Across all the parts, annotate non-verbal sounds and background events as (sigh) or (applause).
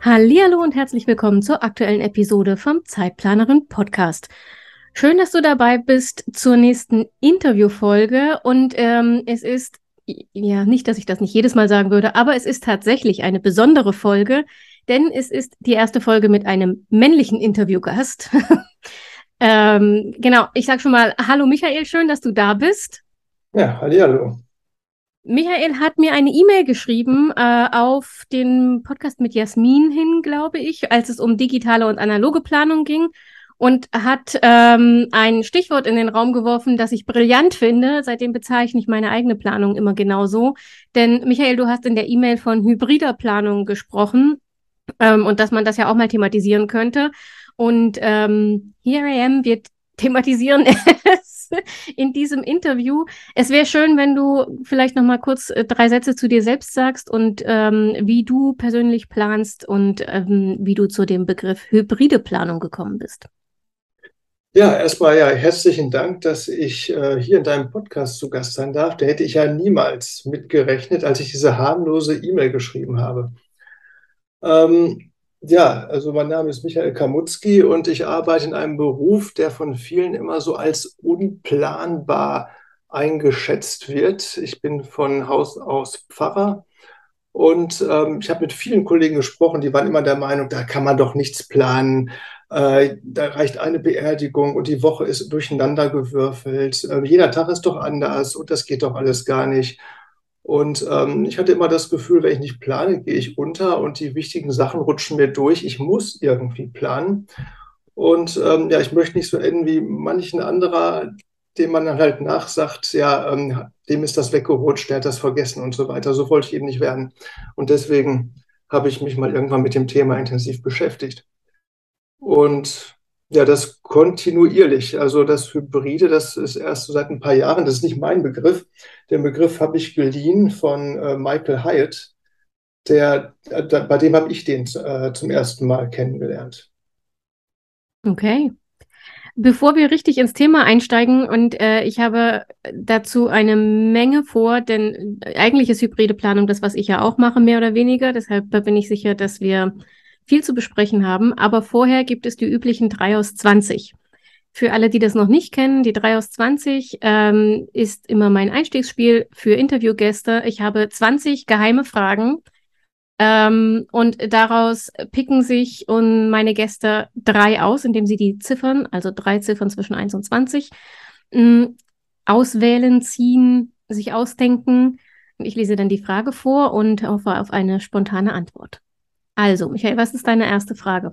Hallo und herzlich willkommen zur aktuellen Episode vom Zeitplanerin Podcast. Schön, dass du dabei bist zur nächsten Interviewfolge und ähm, es ist ja nicht, dass ich das nicht jedes Mal sagen würde, aber es ist tatsächlich eine besondere Folge, denn es ist die erste Folge mit einem männlichen Interviewgast. (laughs) ähm, genau, ich sage schon mal Hallo Michael, schön, dass du da bist. Ja, hallo. Michael hat mir eine E-Mail geschrieben äh, auf den Podcast mit Jasmin hin, glaube ich, als es um digitale und analoge Planung ging und hat ähm, ein Stichwort in den Raum geworfen, das ich brillant finde. Seitdem bezeichne ich meine eigene Planung immer genauso. Denn Michael, du hast in der E-Mail von hybrider Planung gesprochen ähm, und dass man das ja auch mal thematisieren könnte. Und ähm, Here I Am wird thematisieren (laughs) es (laughs) in diesem Interview. Es wäre schön, wenn du vielleicht noch mal kurz äh, drei Sätze zu dir selbst sagst und ähm, wie du persönlich planst und ähm, wie du zu dem Begriff hybride Planung gekommen bist. Ja, erstmal ja herzlichen Dank, dass ich äh, hier in deinem Podcast zu Gast sein darf. Da hätte ich ja niemals mitgerechnet, als ich diese harmlose E-Mail geschrieben habe. Ähm, ja, also mein Name ist Michael Kamutzki und ich arbeite in einem Beruf, der von vielen immer so als unplanbar eingeschätzt wird. Ich bin von Haus aus Pfarrer und ähm, ich habe mit vielen Kollegen gesprochen, die waren immer der Meinung, da kann man doch nichts planen. Äh, da reicht eine Beerdigung und die Woche ist durcheinander gewürfelt. Äh, jeder Tag ist doch anders und das geht doch alles gar nicht. Und ähm, ich hatte immer das Gefühl, wenn ich nicht plane, gehe ich unter und die wichtigen Sachen rutschen mir durch. Ich muss irgendwie planen. Und ähm, ja, ich möchte nicht so enden wie manchen anderer, dem man dann halt nachsagt, ja, ähm, dem ist das weggerutscht, der hat das vergessen und so weiter. So wollte ich eben nicht werden. Und deswegen habe ich mich mal irgendwann mit dem Thema intensiv beschäftigt. Und ja, das kontinuierlich. Also das Hybride, das ist erst so seit ein paar Jahren, das ist nicht mein Begriff. Den Begriff habe ich geliehen von äh, Michael Hyatt. Der, äh, bei dem habe ich den äh, zum ersten Mal kennengelernt. Okay. Bevor wir richtig ins Thema einsteigen und äh, ich habe dazu eine Menge vor, denn eigentlich ist hybride Planung das, was ich ja auch mache, mehr oder weniger. Deshalb bin ich sicher, dass wir viel zu besprechen haben. Aber vorher gibt es die üblichen 3 aus 20. Für alle, die das noch nicht kennen, die 3 aus 20 ähm, ist immer mein Einstiegsspiel für Interviewgäste. Ich habe 20 geheime Fragen ähm, und daraus picken sich und meine Gäste drei aus, indem sie die Ziffern, also drei Ziffern zwischen 1 und 20, mh, auswählen, ziehen, sich ausdenken. Ich lese dann die Frage vor und hoffe auf eine spontane Antwort. Also, Michael, was ist deine erste Frage?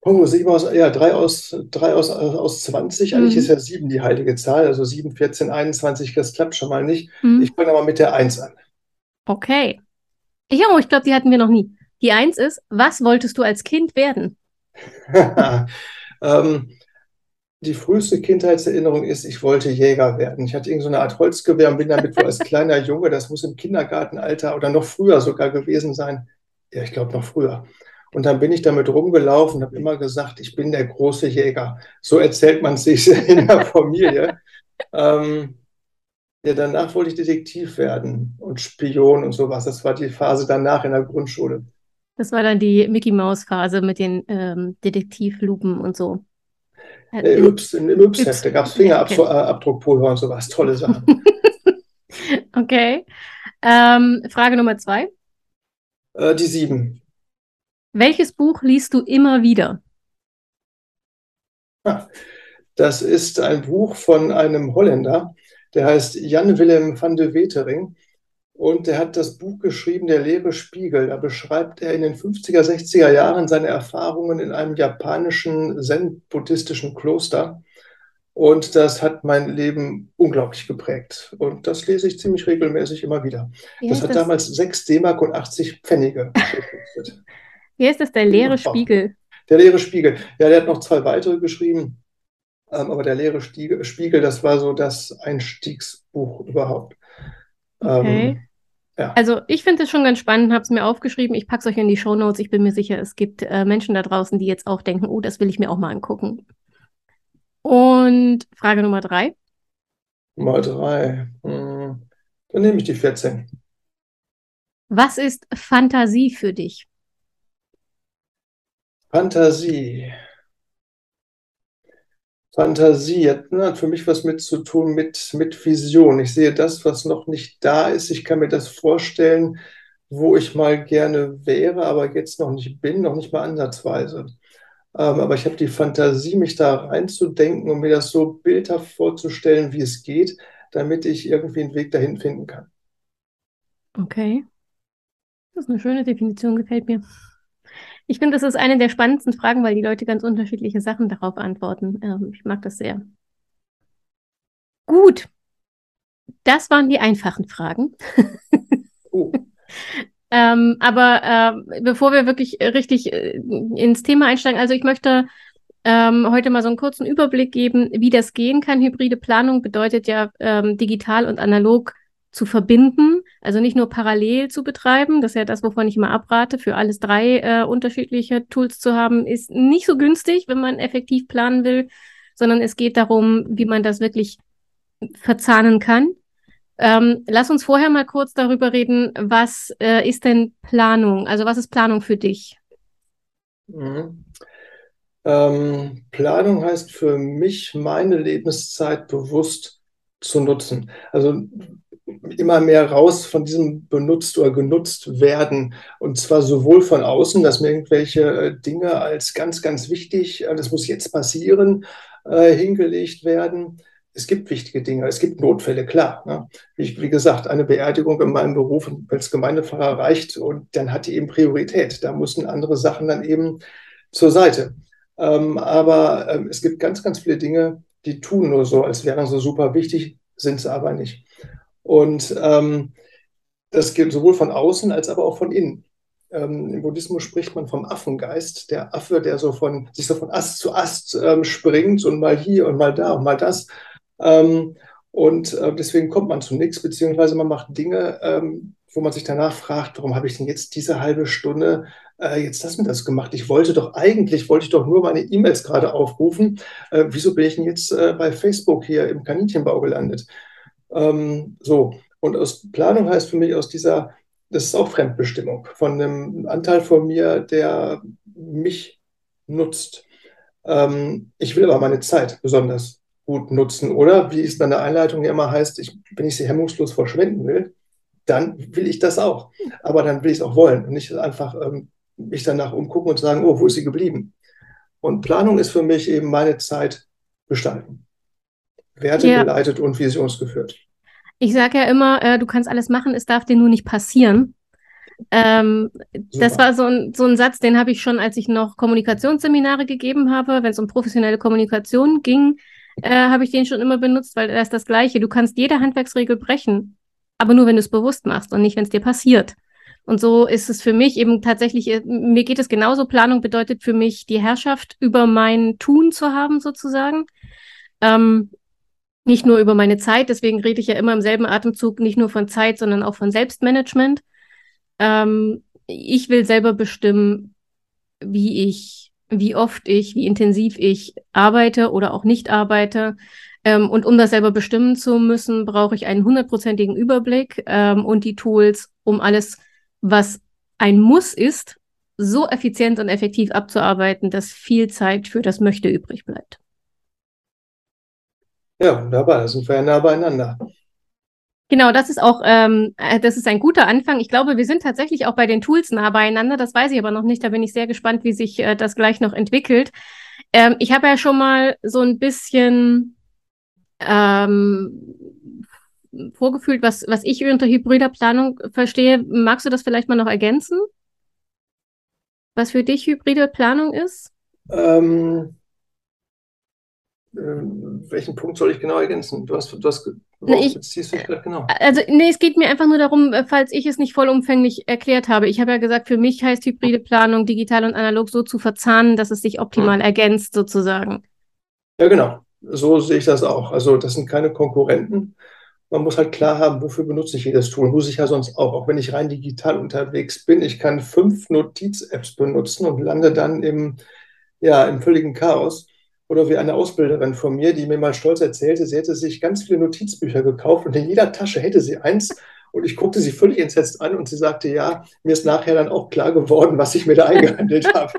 Oh, sieben aus, ja, drei aus, drei aus, aus 20. Eigentlich mhm. ist ja sieben die heilige Zahl, also sieben, 14, 21, das klappt schon mal nicht. Mhm. Ich fange aber mit der Eins an. Okay. Ich, oh, ich glaube, die hatten wir noch nie. Die Eins ist, was wolltest du als Kind werden? (laughs) ähm, die früheste Kindheitserinnerung ist, ich wollte Jäger werden. Ich hatte irgendeine so Art Holzgewehr und bin damit wohl als (laughs) kleiner Junge, das muss im Kindergartenalter oder noch früher sogar gewesen sein, ja, ich glaube noch früher. Und dann bin ich damit rumgelaufen und habe immer gesagt, ich bin der große Jäger. So erzählt man sich (laughs) in der Familie. ähm, ja, danach wollte ich Detektiv werden und Spion und sowas. Das war die Phase danach in der Grundschule. Das war dann die Mickey Maus Phase mit den ähm, Detektivlupen und so. Äh, in, Yps, in Yps-Heft, da gab es Fingerabdruckpulver okay. und sowas. Tolle Sachen. (laughs) okay. Ähm, Frage Nummer zwei. Äh, die sieben. Welches Buch liest du immer wieder? Das ist ein Buch von einem Holländer, der heißt Jan Willem van de Wetering. Und der hat das Buch geschrieben, Der leere Spiegel. Da beschreibt er in den 50er, 60er Jahren seine Erfahrungen in einem japanischen zen-buddhistischen Kloster. Und das hat mein Leben unglaublich geprägt. Und das lese ich ziemlich regelmäßig immer wieder. Wie das hat das? damals 6 D-Mark und 80 Pfennige (laughs) gekostet. Wie heißt das, der leere Spiegel? Der leere Spiegel. Ja, der hat noch zwei weitere geschrieben. Ähm, aber der leere Spiegel, das war so das Einstiegsbuch überhaupt. Okay. Ähm, ja. Also ich finde es schon ganz spannend, habe es mir aufgeschrieben. Ich packe es euch in die Show Notes. Ich bin mir sicher, es gibt äh, Menschen da draußen, die jetzt auch denken, oh, das will ich mir auch mal angucken. Und Frage Nummer drei. Nummer drei. Hm. Dann nehme ich die 14. Was ist Fantasie für dich? Fantasie. Fantasie hat, ne, hat für mich was mit zu tun mit, mit Vision. Ich sehe das, was noch nicht da ist. Ich kann mir das vorstellen, wo ich mal gerne wäre, aber jetzt noch nicht bin, noch nicht mal ansatzweise. Ähm, aber ich habe die Fantasie, mich da reinzudenken und mir das so bildhaft vorzustellen, wie es geht, damit ich irgendwie einen Weg dahin finden kann. Okay. Das ist eine schöne Definition, gefällt mir. Ich finde, das ist eine der spannendsten Fragen, weil die Leute ganz unterschiedliche Sachen darauf antworten. Ähm, ich mag das sehr. Gut. Das waren die einfachen Fragen. oh. (laughs) ähm, aber äh, bevor wir wirklich richtig äh, ins Thema einsteigen, also ich möchte ähm, heute mal so einen kurzen Überblick geben, wie das gehen kann. Hybride Planung bedeutet ja ähm, digital und analog zu verbinden, also nicht nur parallel zu betreiben, das ist ja das, wovon ich immer abrate, für alles drei äh, unterschiedliche Tools zu haben, ist nicht so günstig, wenn man effektiv planen will, sondern es geht darum, wie man das wirklich verzahnen kann. Ähm, lass uns vorher mal kurz darüber reden, was äh, ist denn Planung? Also was ist Planung für dich? Mhm. Ähm, Planung heißt für mich, meine Lebenszeit bewusst zu nutzen. Also immer mehr raus von diesem benutzt oder genutzt werden. Und zwar sowohl von außen, dass mir irgendwelche äh, Dinge als ganz, ganz wichtig, äh, das muss jetzt passieren, äh, hingelegt werden. Es gibt wichtige Dinge, es gibt Notfälle, klar. Ne? Wie, wie, gesagt, eine Beerdigung in meinem Beruf als Gemeindepfarrer reicht und dann hat die eben Priorität. Da müssen andere Sachen dann eben zur Seite. Ähm, aber ähm, es gibt ganz, ganz viele Dinge, die tun nur so, als wären sie super wichtig, sind sie aber nicht. Und ähm, das gilt sowohl von außen als aber auch von innen. Ähm, Im Buddhismus spricht man vom Affengeist, der Affe, der so von, sich so von Ast zu Ast ähm, springt und mal hier und mal da und mal das. Ähm, und äh, deswegen kommt man zu nichts, beziehungsweise man macht Dinge, ähm, wo man sich danach fragt, warum habe ich denn jetzt diese halbe Stunde äh, jetzt das und das gemacht? Ich wollte doch eigentlich, wollte ich doch nur meine E-Mails gerade aufrufen. Äh, wieso bin ich denn jetzt äh, bei Facebook hier im Kaninchenbau gelandet? Ähm, so, und aus Planung heißt für mich aus dieser, das ist auch Fremdbestimmung von einem Anteil von mir, der mich nutzt. Ähm, ich will aber meine Zeit besonders gut nutzen, oder wie es dann in der Einleitung ja immer heißt, ich, wenn ich sie hemmungslos verschwenden will, dann will ich das auch. Aber dann will ich es auch wollen und nicht einfach ähm, mich danach umgucken und sagen, oh, wo ist sie geblieben? Und Planung ist für mich eben meine Zeit gestalten. Werte ja. geleitet und visionsgeführt. Ich sage ja immer, äh, du kannst alles machen, es darf dir nur nicht passieren. Ähm, das war so ein, so ein Satz, den habe ich schon, als ich noch Kommunikationsseminare gegeben habe, wenn es um professionelle Kommunikation ging, äh, habe ich den schon immer benutzt, weil das ist das Gleiche. Du kannst jede Handwerksregel brechen, aber nur, wenn du es bewusst machst und nicht, wenn es dir passiert. Und so ist es für mich eben tatsächlich, äh, mir geht es genauso. Planung bedeutet für mich, die Herrschaft über mein Tun zu haben, sozusagen. Ähm, nicht nur über meine Zeit, deswegen rede ich ja immer im selben Atemzug nicht nur von Zeit, sondern auch von Selbstmanagement. Ähm, ich will selber bestimmen, wie ich, wie oft ich, wie intensiv ich arbeite oder auch nicht arbeite. Ähm, und um das selber bestimmen zu müssen, brauche ich einen hundertprozentigen Überblick ähm, und die Tools, um alles, was ein Muss ist, so effizient und effektiv abzuarbeiten, dass viel Zeit für das Möchte übrig bleibt. Ja, wunderbar, da sind wir ja nah beieinander. Genau, das ist auch, ähm, äh, das ist ein guter Anfang. Ich glaube, wir sind tatsächlich auch bei den Tools nah beieinander. Das weiß ich aber noch nicht. Da bin ich sehr gespannt, wie sich äh, das gleich noch entwickelt. Ähm, ich habe ja schon mal so ein bisschen ähm, vorgefühlt, was, was ich unter hybrider Planung verstehe. Magst du das vielleicht mal noch ergänzen? Was für dich hybride Planung ist? Ähm, äh, welchen Punkt soll ich genau ergänzen? Du hast, du hast Nee, ich, genau. Also, nee, es geht mir einfach nur darum, äh, falls ich es nicht vollumfänglich erklärt habe. Ich habe ja gesagt, für mich heißt hybride Planung digital und analog so zu verzahnen, dass es sich optimal hm. ergänzt, sozusagen. Ja, genau. So sehe ich das auch. Also, das sind keine Konkurrenten. Man muss halt klar haben, wofür benutze ich jedes Tool. Muss ich ja sonst auch, auch wenn ich rein digital unterwegs bin. Ich kann fünf Notiz-Apps benutzen und lande dann im, ja, im völligen Chaos. Oder wie eine Ausbilderin von mir, die mir mal stolz erzählte, sie hätte sich ganz viele Notizbücher gekauft und in jeder Tasche hätte sie eins. Und ich guckte sie völlig entsetzt an und sie sagte, ja, mir ist nachher dann auch klar geworden, was ich mir da eingehandelt (laughs) habe.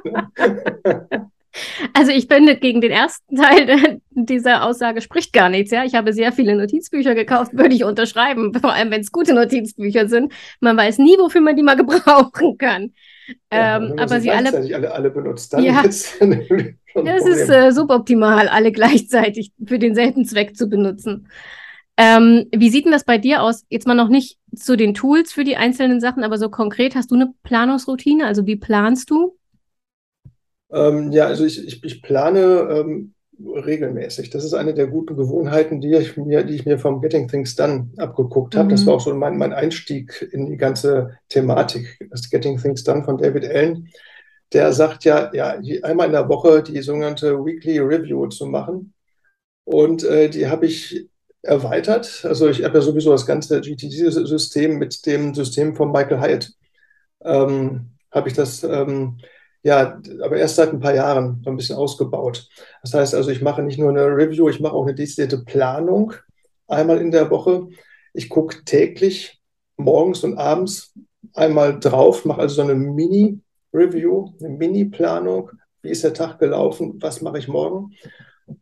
Also ich finde, gegen den ersten Teil dieser Aussage spricht gar nichts. Ja, ich habe sehr viele Notizbücher gekauft, würde ich unterschreiben, vor allem wenn es gute Notizbücher sind. Man weiß nie, wofür man die mal (laughs) gebrauchen kann. Ja, ähm, aber sie alle, alle, alle benutzt, dann ja, (laughs) das ist äh, suboptimal, alle (laughs) gleichzeitig für denselben Zweck zu benutzen. Ähm, wie sieht denn das bei dir aus? Jetzt mal noch nicht zu den Tools für die einzelnen Sachen, aber so konkret, hast du eine Planungsroutine? Also wie planst du? Ähm, ja, also ich, ich, ich plane ähm, regelmäßig. Das ist eine der guten Gewohnheiten, die ich mir, die ich mir vom Getting Things Done abgeguckt habe. Mhm. Das war auch so mein, mein Einstieg in die ganze Thematik, das Getting Things Done von David Allen der sagt ja, ja, einmal in der Woche die sogenannte Weekly Review zu machen. Und äh, die habe ich erweitert. Also ich habe ja sowieso das ganze GTD-System mit dem System von Michael Hyatt. Ähm, habe ich das ähm, ja, aber erst seit ein paar Jahren so ein bisschen ausgebaut. Das heißt also, ich mache nicht nur eine Review, ich mache auch eine dezidierte Planung einmal in der Woche. Ich gucke täglich morgens und abends einmal drauf, mache also so eine Mini- Review, eine Mini-Planung. Wie ist der Tag gelaufen? Was mache ich morgen?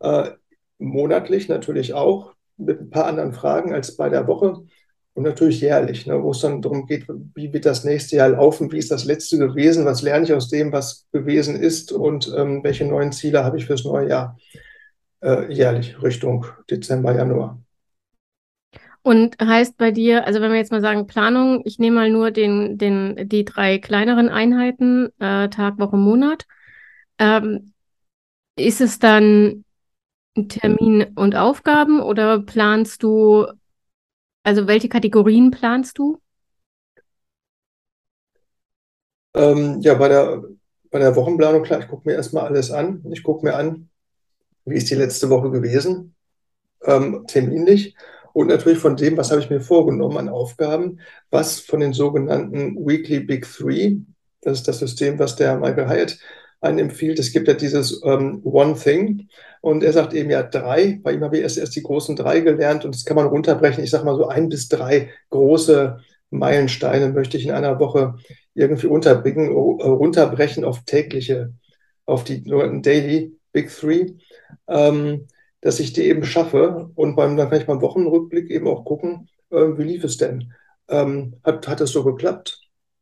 Äh, monatlich natürlich auch, mit ein paar anderen Fragen als bei der Woche. Und natürlich jährlich, ne, wo es dann darum geht, wie wird das nächste Jahr laufen, wie ist das letzte gewesen, was lerne ich aus dem, was gewesen ist und ähm, welche neuen Ziele habe ich fürs neue Jahr äh, jährlich Richtung Dezember, Januar. Und heißt bei dir, also wenn wir jetzt mal sagen Planung, ich nehme mal nur den, den, die drei kleineren Einheiten, äh, Tag, Woche, Monat. Ähm, ist es dann Termin und Aufgaben oder planst du, also welche Kategorien planst du? Ähm, ja, bei der, bei der Wochenplanung, klar, ich gucke mir erstmal alles an. Ich gucke mir an, wie ist die letzte Woche gewesen, ähm, terminlich und natürlich von dem, was habe ich mir vorgenommen an Aufgaben, was von den sogenannten Weekly Big Three, das ist das System, was der Michael Hyatt einen empfiehlt. Es gibt ja dieses ähm, One Thing und er sagt eben ja drei. Bei ihm habe ich erst, erst die großen drei gelernt und das kann man runterbrechen. Ich sage mal so ein bis drei große Meilensteine möchte ich in einer Woche irgendwie unterbringen, äh, runterbrechen auf tägliche, auf die Daily Big Three. Ähm, dass ich die eben schaffe. Und beim, dann kann ich beim Wochenrückblick eben auch gucken, äh, wie lief es denn? Ähm, hat, hat es so geklappt?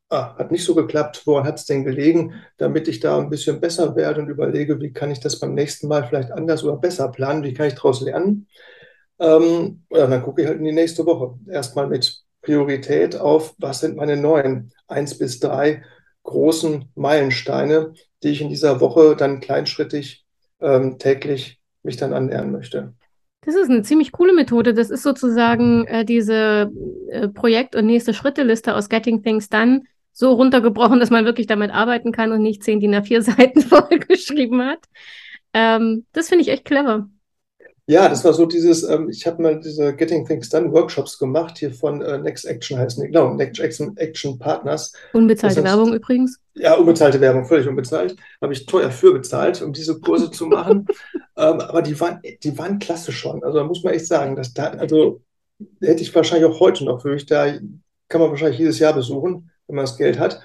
Ah, hat nicht so geklappt. Woran hat es denn gelegen? Damit ich da ein bisschen besser werde und überlege, wie kann ich das beim nächsten Mal vielleicht anders oder besser planen? Wie kann ich daraus lernen? Ähm, ja, dann gucke ich halt in die nächste Woche. Erstmal mit Priorität auf, was sind meine neuen eins bis drei großen Meilensteine, die ich in dieser Woche dann kleinschrittig ähm, täglich mich dann annähern möchte. Das ist eine ziemlich coole Methode. Das ist sozusagen äh, diese äh, Projekt- und nächste Schritte-Liste aus Getting Things Done so runtergebrochen, dass man wirklich damit arbeiten kann und nicht zehn DIN A4 Seiten (laughs) vollgeschrieben hat. Ähm, das finde ich echt clever. Ja, das war so dieses, ähm, ich habe mal diese Getting Things Done Workshops gemacht, hier von äh, Next Action heißen die, genau, Next Action, Action Partners. Unbezahlte Werbung übrigens. Ja, unbezahlte Werbung, völlig unbezahlt. Habe ich teuer für bezahlt, um diese Kurse zu machen. (laughs) ähm, aber die waren, die waren klasse schon. Also da muss man echt sagen, dass da, also hätte ich wahrscheinlich auch heute noch, würde ich da, kann man wahrscheinlich jedes Jahr besuchen, wenn man das Geld hat.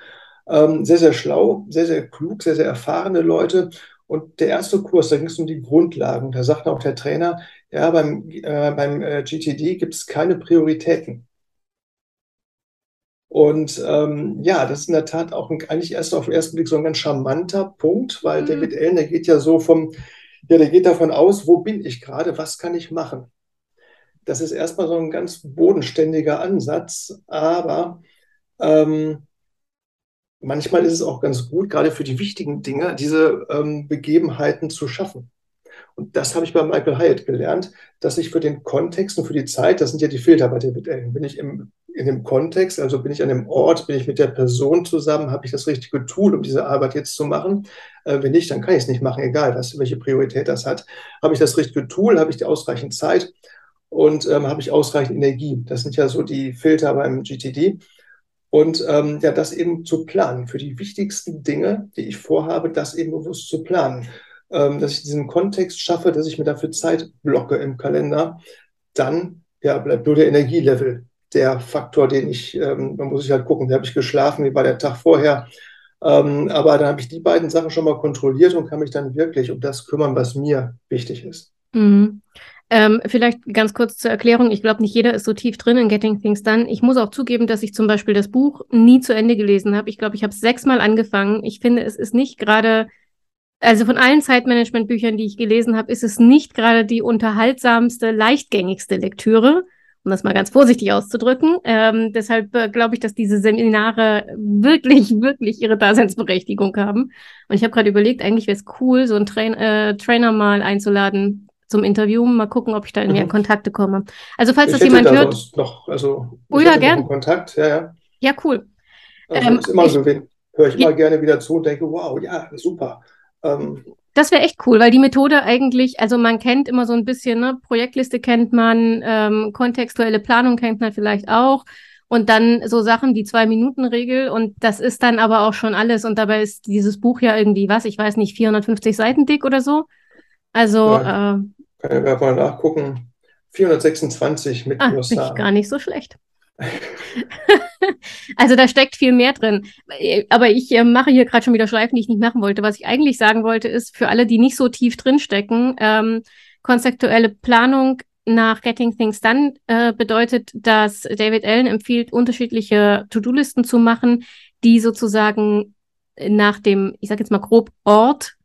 Ähm, sehr, sehr schlau, sehr, sehr klug, sehr, sehr erfahrene Leute. Und der erste Kurs, da ging es um die Grundlagen. Da sagte auch der Trainer, ja, beim, äh, beim äh, GTD gibt es keine Prioritäten. Und ähm, ja, das ist in der Tat auch ein, eigentlich erst auf den ersten Blick so ein ganz charmanter Punkt, weil mhm. David Allen, der geht ja so vom, ja, der geht davon aus, wo bin ich gerade, was kann ich machen? Das ist erstmal so ein ganz bodenständiger Ansatz, aber ähm, manchmal ist es auch ganz gut, gerade für die wichtigen Dinge, diese ähm, Begebenheiten zu schaffen. Und das habe ich bei Michael Hyatt gelernt, dass ich für den Kontext und für die Zeit, das sind ja die Filter bei David Allen, bin ich im, in dem Kontext, also bin ich an dem Ort, bin ich mit der Person zusammen, habe ich das richtige Tool, um diese Arbeit jetzt zu machen. Äh, wenn nicht, dann kann ich es nicht machen, egal was, welche Priorität das hat. Habe ich das richtige Tool, habe ich die ausreichend Zeit und ähm, habe ich ausreichend Energie. Das sind ja so die Filter beim GTD. Und ähm, ja, das eben zu planen, für die wichtigsten Dinge, die ich vorhabe, das eben bewusst zu planen. Ähm, dass ich diesen Kontext schaffe, dass ich mir dafür Zeit blocke im Kalender, dann ja, bleibt nur der Energielevel der Faktor, den ich, ähm, da muss ich halt gucken, wie habe ich geschlafen, wie war der Tag vorher. Ähm, aber dann habe ich die beiden Sachen schon mal kontrolliert und kann mich dann wirklich um das kümmern, was mir wichtig ist. Mhm. Ähm, vielleicht ganz kurz zur Erklärung. Ich glaube, nicht jeder ist so tief drin in Getting Things Done. Ich muss auch zugeben, dass ich zum Beispiel das Buch nie zu Ende gelesen habe. Ich glaube, ich habe es sechsmal angefangen. Ich finde, es ist nicht gerade, also von allen Zeitmanagement-Büchern, die ich gelesen habe, ist es nicht gerade die unterhaltsamste, leichtgängigste Lektüre, um das mal ganz vorsichtig auszudrücken. Ähm, deshalb äh, glaube ich, dass diese Seminare wirklich, wirklich ihre Daseinsberechtigung haben. Und ich habe gerade überlegt, eigentlich wäre es cool, so einen Train äh, Trainer mal einzuladen, zum Interview. Mal gucken, ob ich da in mehr mhm. Kontakte komme. Also falls ich das jemand da hört. Noch, also, oh ja, gern. Kontakt, ja, ja. Ja, cool. Also, ähm, ist immer ich, so, höre ich ja, immer gerne wieder zu und denke, wow, ja, super. Ähm, das wäre echt cool, weil die Methode eigentlich, also man kennt immer so ein bisschen, ne, Projektliste kennt man, ähm, kontextuelle Planung kennt man vielleicht auch und dann so Sachen wie Zwei-Minuten-Regel und das ist dann aber auch schon alles und dabei ist dieses Buch ja irgendwie, was, ich weiß nicht, 450 Seiten dick oder so. Also äh, kann ja mal nachgucken. 426 mit ah, USA. Gar nicht so schlecht. (laughs) also da steckt viel mehr drin. Aber ich äh, mache hier gerade schon wieder Schleifen, die ich nicht machen wollte. Was ich eigentlich sagen wollte, ist für alle, die nicht so tief drin stecken, ähm, konzeptuelle Planung nach Getting Things Done äh, bedeutet, dass David Allen empfiehlt, unterschiedliche To-Do-Listen zu machen, die sozusagen nach dem, ich sage jetzt mal grob Ort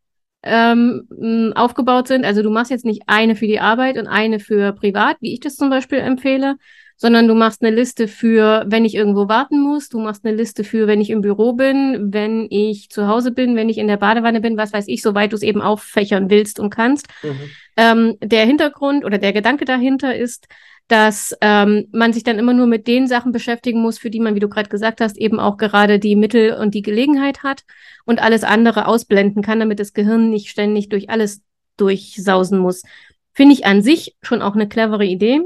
ähm, aufgebaut sind. Also du machst jetzt nicht eine für die Arbeit und eine für privat, wie ich das zum Beispiel empfehle, sondern du machst eine Liste für, wenn ich irgendwo warten muss, du machst eine Liste für, wenn ich im Büro bin, wenn ich zu Hause bin, wenn ich in der Badewanne bin, was weiß ich, soweit du es eben auffächern willst und kannst. Mhm. Ähm, der Hintergrund oder der Gedanke dahinter ist, dass ähm, man sich dann immer nur mit den Sachen beschäftigen muss, für die man, wie du gerade gesagt hast, eben auch gerade die Mittel und die Gelegenheit hat und alles andere ausblenden kann, damit das Gehirn nicht ständig durch alles durchsausen muss. Finde ich an sich schon auch eine clevere Idee.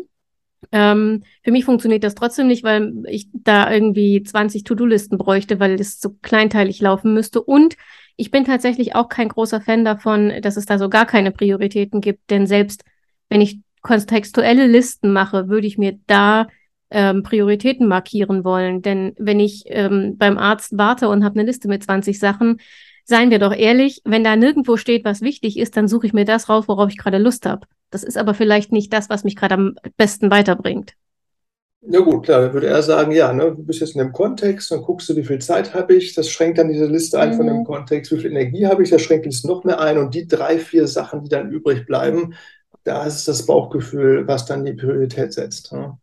Ähm, für mich funktioniert das trotzdem nicht, weil ich da irgendwie 20 To-Do-Listen bräuchte, weil es so kleinteilig laufen müsste. Und ich bin tatsächlich auch kein großer Fan davon, dass es da so gar keine Prioritäten gibt, denn selbst wenn ich kontextuelle Listen mache, würde ich mir da ähm, Prioritäten markieren wollen. Denn wenn ich ähm, beim Arzt warte und habe eine Liste mit 20 Sachen, seien wir doch ehrlich, wenn da nirgendwo steht, was wichtig ist, dann suche ich mir das raus, worauf ich gerade Lust habe. Das ist aber vielleicht nicht das, was mich gerade am besten weiterbringt. Ja gut, klar, dann würde er sagen, ja, ne, du bist jetzt in dem Kontext, dann guckst du, wie viel Zeit habe ich, das schränkt dann diese Liste ein mhm. von dem mhm. Kontext, wie viel Energie habe ich, das schränkt es noch mehr ein und die drei, vier Sachen, die dann übrig bleiben, da ist das Bauchgefühl, was dann die Priorität setzt. Ne?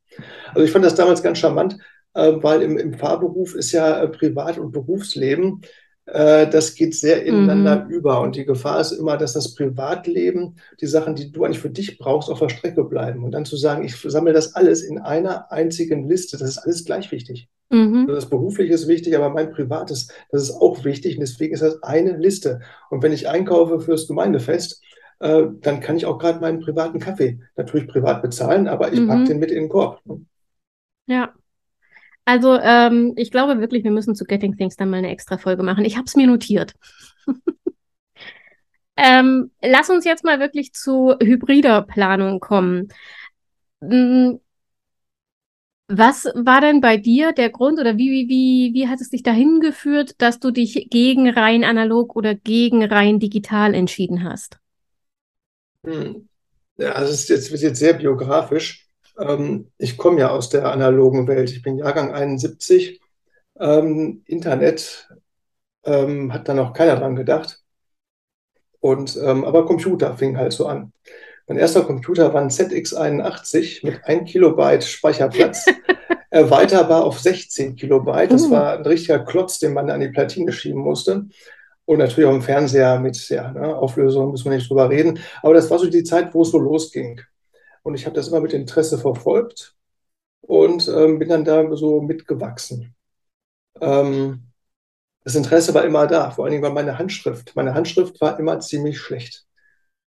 Also ich fand das damals ganz charmant, äh, weil im, im Fahrberuf ist ja äh, Privat- und Berufsleben, äh, das geht sehr ineinander mhm. über. Und die Gefahr ist immer, dass das Privatleben, die Sachen, die du eigentlich für dich brauchst, auf der Strecke bleiben. Und dann zu sagen, ich sammle das alles in einer einzigen Liste, das ist alles gleich wichtig. Mhm. Also das Berufliche ist wichtig, aber mein Privates, das ist auch wichtig. Und deswegen ist das eine Liste. Und wenn ich einkaufe fürs Gemeindefest, äh, dann kann ich auch gerade meinen privaten Kaffee natürlich privat bezahlen, aber ich mhm. packe den mit in den Korb. Ne? Ja. Also ähm, ich glaube wirklich, wir müssen zu Getting Things dann mal eine extra Folge machen. Ich habe es mir notiert. (laughs) ähm, lass uns jetzt mal wirklich zu hybrider Planung kommen. Hm, was war denn bei dir der Grund oder wie, wie, wie, wie hat es dich dahin geführt, dass du dich gegen rein analog oder gegen rein digital entschieden hast? Hm. Ja, also es ist jetzt, wird jetzt sehr biografisch. Ähm, ich komme ja aus der analogen Welt. Ich bin Jahrgang 71. Ähm, Internet ähm, hat da noch keiner dran gedacht. Und, ähm, aber Computer fing halt so an. Mein erster Computer war ein ZX81 mit 1 Kilobyte Speicherplatz, (laughs) erweiterbar auf 16 Kilobyte. Das uh. war ein richtiger Klotz, den man an die Platine schieben musste. Und natürlich auch im Fernseher mit ja, ne, Auflösung, müssen wir nicht drüber reden. Aber das war so die Zeit, wo es so losging. Und ich habe das immer mit Interesse verfolgt und ähm, bin dann da so mitgewachsen. Ähm, das Interesse war immer da, vor allen Dingen war meine Handschrift. Meine Handschrift war immer ziemlich schlecht.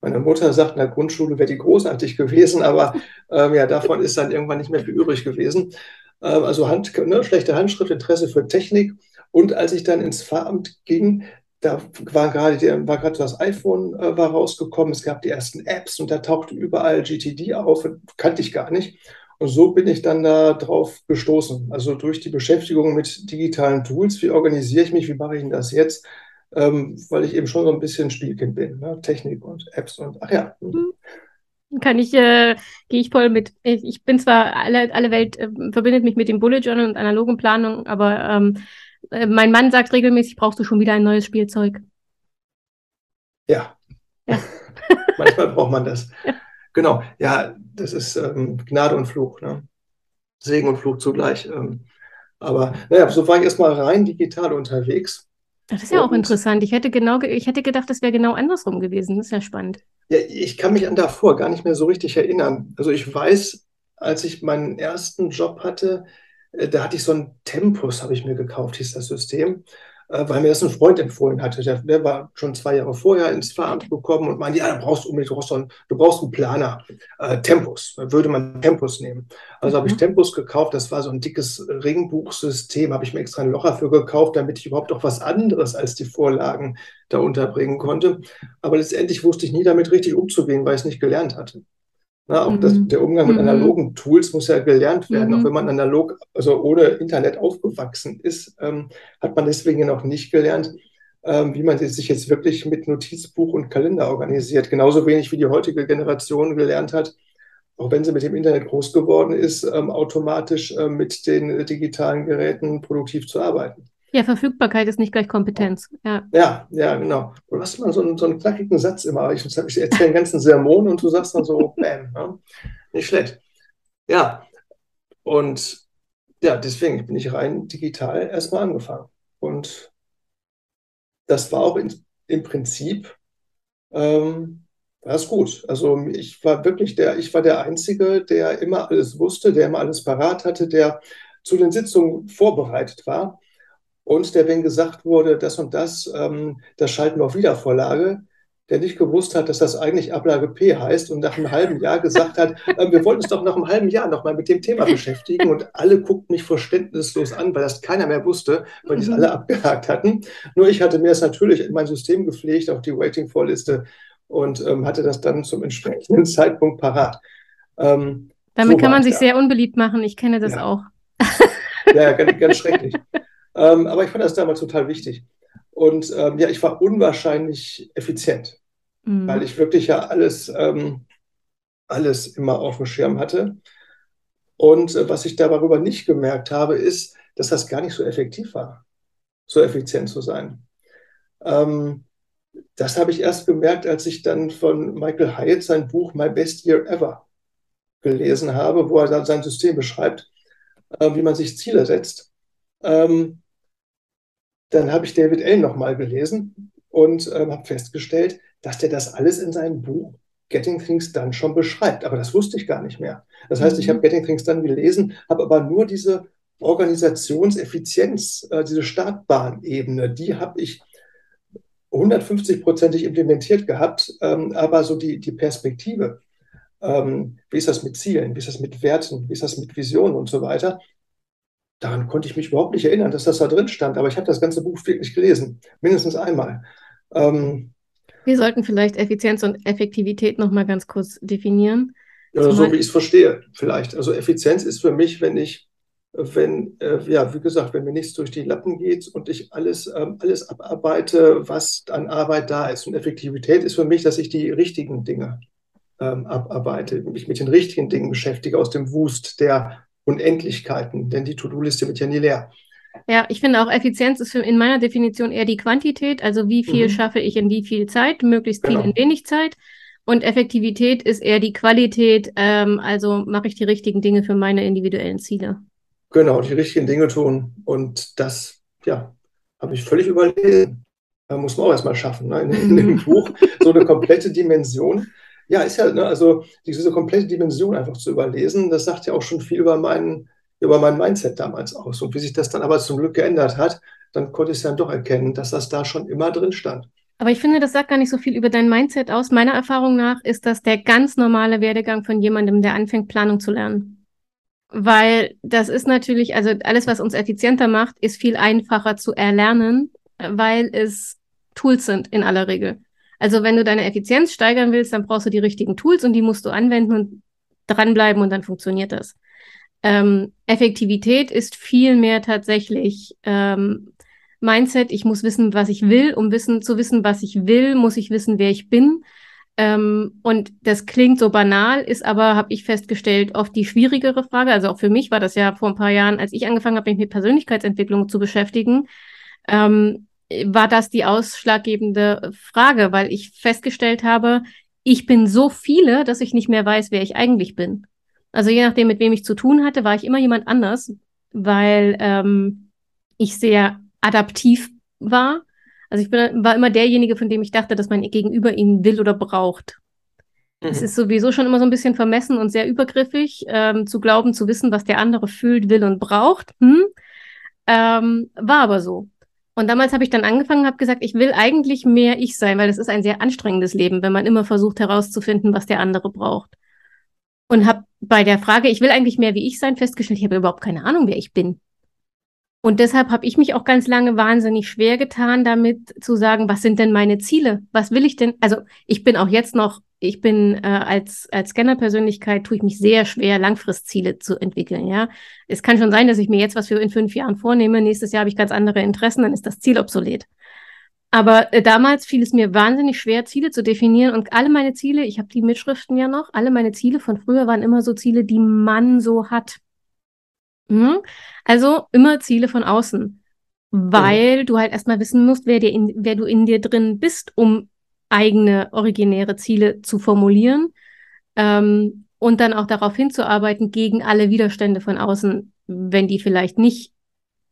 Meine Mutter sagt, in der Grundschule wäre die großartig gewesen, aber ähm, ja, davon ist dann irgendwann nicht mehr viel übrig gewesen. Ähm, also Hand, ne, schlechte Handschrift, Interesse für Technik. Und als ich dann ins Pfarramt ging, da war gerade war das iPhone äh, war rausgekommen, es gab die ersten Apps und da tauchte überall GTD auf, kannte ich gar nicht. Und so bin ich dann da drauf gestoßen. Also durch die Beschäftigung mit digitalen Tools, wie organisiere ich mich, wie mache ich denn das jetzt? Ähm, weil ich eben schon so ein bisschen Spielkind bin, ne? Technik und Apps und ach ja. Mhm. Kann ich, äh, gehe ich voll mit. Ich, ich, bin zwar, alle, alle Welt äh, verbindet mich mit dem Bullet Journal und analogen Planung, aber ähm, äh, mein Mann sagt regelmäßig, brauchst du schon wieder ein neues Spielzeug. Ja. ja. (laughs) Manchmal braucht man das. Ja. Genau. Ja, das ist ähm, Gnade und Fluch. Ne? Segen und Fluch zugleich. Ähm, aber naja, so war ich erstmal rein digital unterwegs. Das ist ja und, auch interessant. Ich hätte genau, ich hätte gedacht, das wäre genau andersrum gewesen. Das ist ja spannend. Ja, ich kann mich an davor gar nicht mehr so richtig erinnern. Also ich weiß, als ich meinen ersten Job hatte, da hatte ich so einen Tempus, habe ich mir gekauft, hieß das System, äh, weil mir das ein Freund empfohlen hatte. Der, der war schon zwei Jahre vorher ins Pfarramt gekommen und meinte, ja, du brauchst unbedingt, du brauchst, einen, du brauchst einen Planer, äh, Tempus, würde man Tempus nehmen. Also mhm. habe ich mhm. Tempus gekauft, das war so ein dickes Ringbuchsystem, habe ich mir extra ein Loch dafür gekauft, damit ich überhaupt auch was anderes als die Vorlagen da unterbringen konnte. Aber letztendlich wusste ich nie damit richtig umzugehen, weil ich es nicht gelernt hatte. Na, auch das, mhm. der Umgang mit mhm. analogen Tools muss ja gelernt werden. Mhm. Auch wenn man analog, also ohne Internet aufgewachsen ist, ähm, hat man deswegen ja noch nicht gelernt, ähm, wie man sich jetzt wirklich mit Notizbuch und Kalender organisiert. Genauso wenig wie die heutige Generation gelernt hat, auch wenn sie mit dem Internet groß geworden ist, ähm, automatisch äh, mit den digitalen Geräten produktiv zu arbeiten. Ja, Verfügbarkeit ist nicht gleich Kompetenz. Ja, ja, ja genau. Du hast mal so einen, so einen knackigen Satz immer. Ich, ich erzähle den ganzen Sermon und du sagst dann so, (laughs) bam, ne? nicht schlecht. Ja, und ja, deswegen bin ich rein digital erstmal angefangen. Und das war auch in, im Prinzip ähm, war es gut. Also ich war wirklich der, ich war der Einzige, der immer alles wusste, der immer alles parat hatte, der zu den Sitzungen vorbereitet war und der, wenn gesagt wurde, das und das, ähm, das schalten wir auf Wiedervorlage, der nicht gewusst hat, dass das eigentlich Ablage P heißt und nach einem halben Jahr gesagt hat, (laughs) äh, wir wollten uns doch nach einem halben Jahr nochmal mit dem Thema beschäftigen und alle guckten mich verständnislos an, weil das keiner mehr wusste, weil die es mhm. alle abgehakt hatten. Nur ich hatte mir das natürlich in mein System gepflegt, auf die Waiting-For-Liste und ähm, hatte das dann zum entsprechenden Zeitpunkt parat. Ähm, Damit so kann man sich da. sehr unbeliebt machen, ich kenne das ja. auch. Ja, ganz, ganz schrecklich. (laughs) Ähm, aber ich fand das damals total wichtig. Und ähm, ja, ich war unwahrscheinlich effizient, mhm. weil ich wirklich ja alles, ähm, alles immer auf dem Schirm hatte. Und äh, was ich darüber nicht gemerkt habe, ist, dass das gar nicht so effektiv war, so effizient zu sein. Ähm, das habe ich erst gemerkt, als ich dann von Michael Hyatt sein Buch My Best Year Ever gelesen habe, wo er dann sein System beschreibt, äh, wie man sich Ziele setzt. Ähm, dann habe ich David Allen nochmal gelesen und ähm, habe festgestellt, dass der das alles in seinem Buch Getting Things Done schon beschreibt. Aber das wusste ich gar nicht mehr. Das heißt, ich habe mhm. Getting Things Done gelesen, habe aber nur diese Organisationseffizienz, äh, diese Startbahnebene, die habe ich 150-prozentig implementiert gehabt, ähm, aber so die, die Perspektive, ähm, wie ist das mit Zielen, wie ist das mit Werten, wie ist das mit Visionen und so weiter, daran konnte ich mich überhaupt nicht erinnern, dass das da drin stand. Aber ich habe das ganze Buch wirklich gelesen, mindestens einmal. Ähm, Wir sollten vielleicht Effizienz und Effektivität noch mal ganz kurz definieren. Ja, so wie ich es verstehe, vielleicht. Also Effizienz ist für mich, wenn ich, wenn, äh, ja, wie gesagt, wenn mir nichts durch die Lappen geht und ich alles, ähm, alles abarbeite, was an Arbeit da ist. Und Effektivität ist für mich, dass ich die richtigen Dinge ähm, abarbeite, mich mit den richtigen Dingen beschäftige, aus dem Wust der Unendlichkeiten, denn die To-Do-Liste wird ja nie leer. Ja, ich finde auch Effizienz ist in meiner Definition eher die Quantität, also wie viel mhm. schaffe ich in wie viel Zeit, möglichst viel genau. in wenig Zeit. Und Effektivität ist eher die Qualität, ähm, also mache ich die richtigen Dinge für meine individuellen Ziele. Genau, die richtigen Dinge tun. Und das, ja, habe ich völlig überlesen. Da muss man auch erstmal schaffen, ne? in, in dem (laughs) Buch so eine komplette Dimension. Ja, ist ja, ne, also diese komplette Dimension einfach zu überlesen, das sagt ja auch schon viel über meinen, über mein Mindset damals aus. Und wie sich das dann aber zum Glück geändert hat, dann konnte ich es dann doch erkennen, dass das da schon immer drin stand. Aber ich finde, das sagt gar nicht so viel über dein Mindset aus. Meiner Erfahrung nach ist das der ganz normale Werdegang von jemandem, der anfängt, Planung zu lernen. Weil das ist natürlich, also alles, was uns effizienter macht, ist viel einfacher zu erlernen, weil es Tools sind in aller Regel. Also wenn du deine Effizienz steigern willst, dann brauchst du die richtigen Tools und die musst du anwenden und dranbleiben und dann funktioniert das. Ähm, Effektivität ist viel mehr tatsächlich ähm, Mindset. Ich muss wissen, was ich will. Um wissen zu wissen, was ich will, muss ich wissen, wer ich bin. Ähm, und das klingt so banal, ist aber, habe ich festgestellt, oft die schwierigere Frage. Also auch für mich war das ja vor ein paar Jahren, als ich angefangen habe, mich mit Persönlichkeitsentwicklung zu beschäftigen, ähm, war das die ausschlaggebende Frage, weil ich festgestellt habe, ich bin so viele, dass ich nicht mehr weiß, wer ich eigentlich bin. Also je nachdem, mit wem ich zu tun hatte, war ich immer jemand anders, weil ähm, ich sehr adaptiv war. Also ich bin, war immer derjenige, von dem ich dachte, dass mein Gegenüber ihn will oder braucht. Mhm. Es ist sowieso schon immer so ein bisschen vermessen und sehr übergriffig, ähm, zu glauben, zu wissen, was der andere fühlt, will und braucht. Hm? Ähm, war aber so. Und damals habe ich dann angefangen, habe gesagt, ich will eigentlich mehr ich sein, weil es ist ein sehr anstrengendes Leben, wenn man immer versucht herauszufinden, was der andere braucht. Und habe bei der Frage, ich will eigentlich mehr wie ich sein, festgestellt, ich habe überhaupt keine Ahnung, wer ich bin. Und deshalb habe ich mich auch ganz lange wahnsinnig schwer getan, damit zu sagen, was sind denn meine Ziele? Was will ich denn? Also ich bin auch jetzt noch, ich bin äh, als, als Scanner-Persönlichkeit, tue ich mich sehr schwer, Langfristziele zu entwickeln. Ja, Es kann schon sein, dass ich mir jetzt was für in fünf Jahren vornehme. Nächstes Jahr habe ich ganz andere Interessen, dann ist das Ziel obsolet. Aber äh, damals fiel es mir wahnsinnig schwer, Ziele zu definieren. Und alle meine Ziele, ich habe die Mitschriften ja noch, alle meine Ziele von früher waren immer so Ziele, die man so hat. Mhm. Also immer Ziele von außen, weil mhm. du halt erstmal wissen musst, wer, dir in, wer du in dir drin bist, um eigene originäre Ziele zu formulieren ähm, und dann auch darauf hinzuarbeiten gegen alle Widerstände von außen, wenn die vielleicht nicht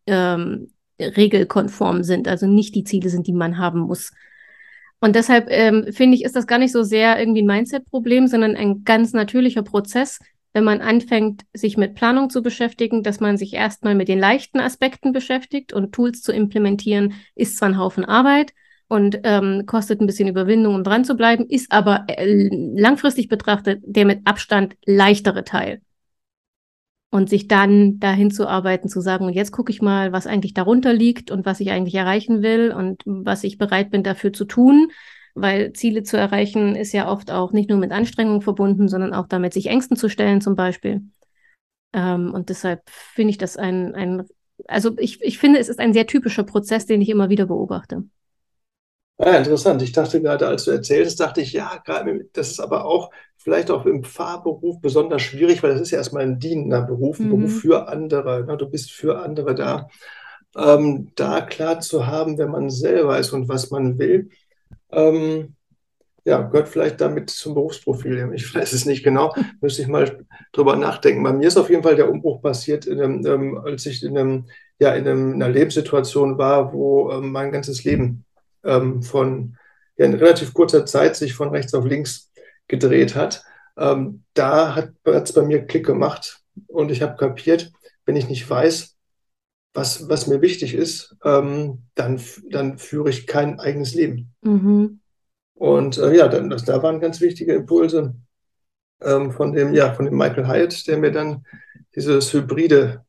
ähm, regelkonform sind, also nicht die Ziele sind, die man haben muss. Und deshalb ähm, finde ich, ist das gar nicht so sehr irgendwie ein Mindset-Problem, sondern ein ganz natürlicher Prozess, wenn man anfängt, sich mit Planung zu beschäftigen, dass man sich erstmal mit den leichten Aspekten beschäftigt und Tools zu implementieren, ist zwar ein Haufen Arbeit und ähm, kostet ein bisschen Überwindung, um dran zu bleiben, ist aber äh, langfristig betrachtet der mit Abstand leichtere Teil. Und sich dann dahin zu arbeiten, zu sagen, und jetzt gucke ich mal, was eigentlich darunter liegt und was ich eigentlich erreichen will und was ich bereit bin dafür zu tun weil Ziele zu erreichen ist ja oft auch nicht nur mit Anstrengung verbunden, sondern auch damit, sich Ängsten zu stellen zum Beispiel. Ähm, und deshalb finde ich das ein, ein also ich, ich finde, es ist ein sehr typischer Prozess, den ich immer wieder beobachte. Ja, interessant. Ich dachte gerade, als du erzählst, dachte ich, ja, gerade, das ist aber auch vielleicht auch im Pfarrberuf besonders schwierig, weil das ist ja erstmal ein dienender Beruf, ein mhm. Beruf für andere. Ne? Du bist für andere da. Ähm, da klar zu haben, wer man selber ist und was man will, ähm, ja, gehört vielleicht damit zum Berufsprofil. Ich weiß es nicht genau, müsste ich mal drüber nachdenken. Bei mir ist auf jeden Fall der Umbruch passiert, einem, ähm, als ich in, einem, ja, in, einem, in, einer Lebenssituation war, wo ähm, mein ganzes Leben ähm, von ja, in relativ kurzer Zeit sich von rechts auf links gedreht hat. Ähm, da hat es bei mir Klick gemacht und ich habe kapiert, wenn ich nicht weiß, was, was mir wichtig ist, ähm, dann, dann führe ich kein eigenes Leben. Mhm. Und äh, ja, dann, das, da waren ganz wichtige Impulse ähm, von, dem, ja, von dem Michael Hyatt, der mir dann dieses hybride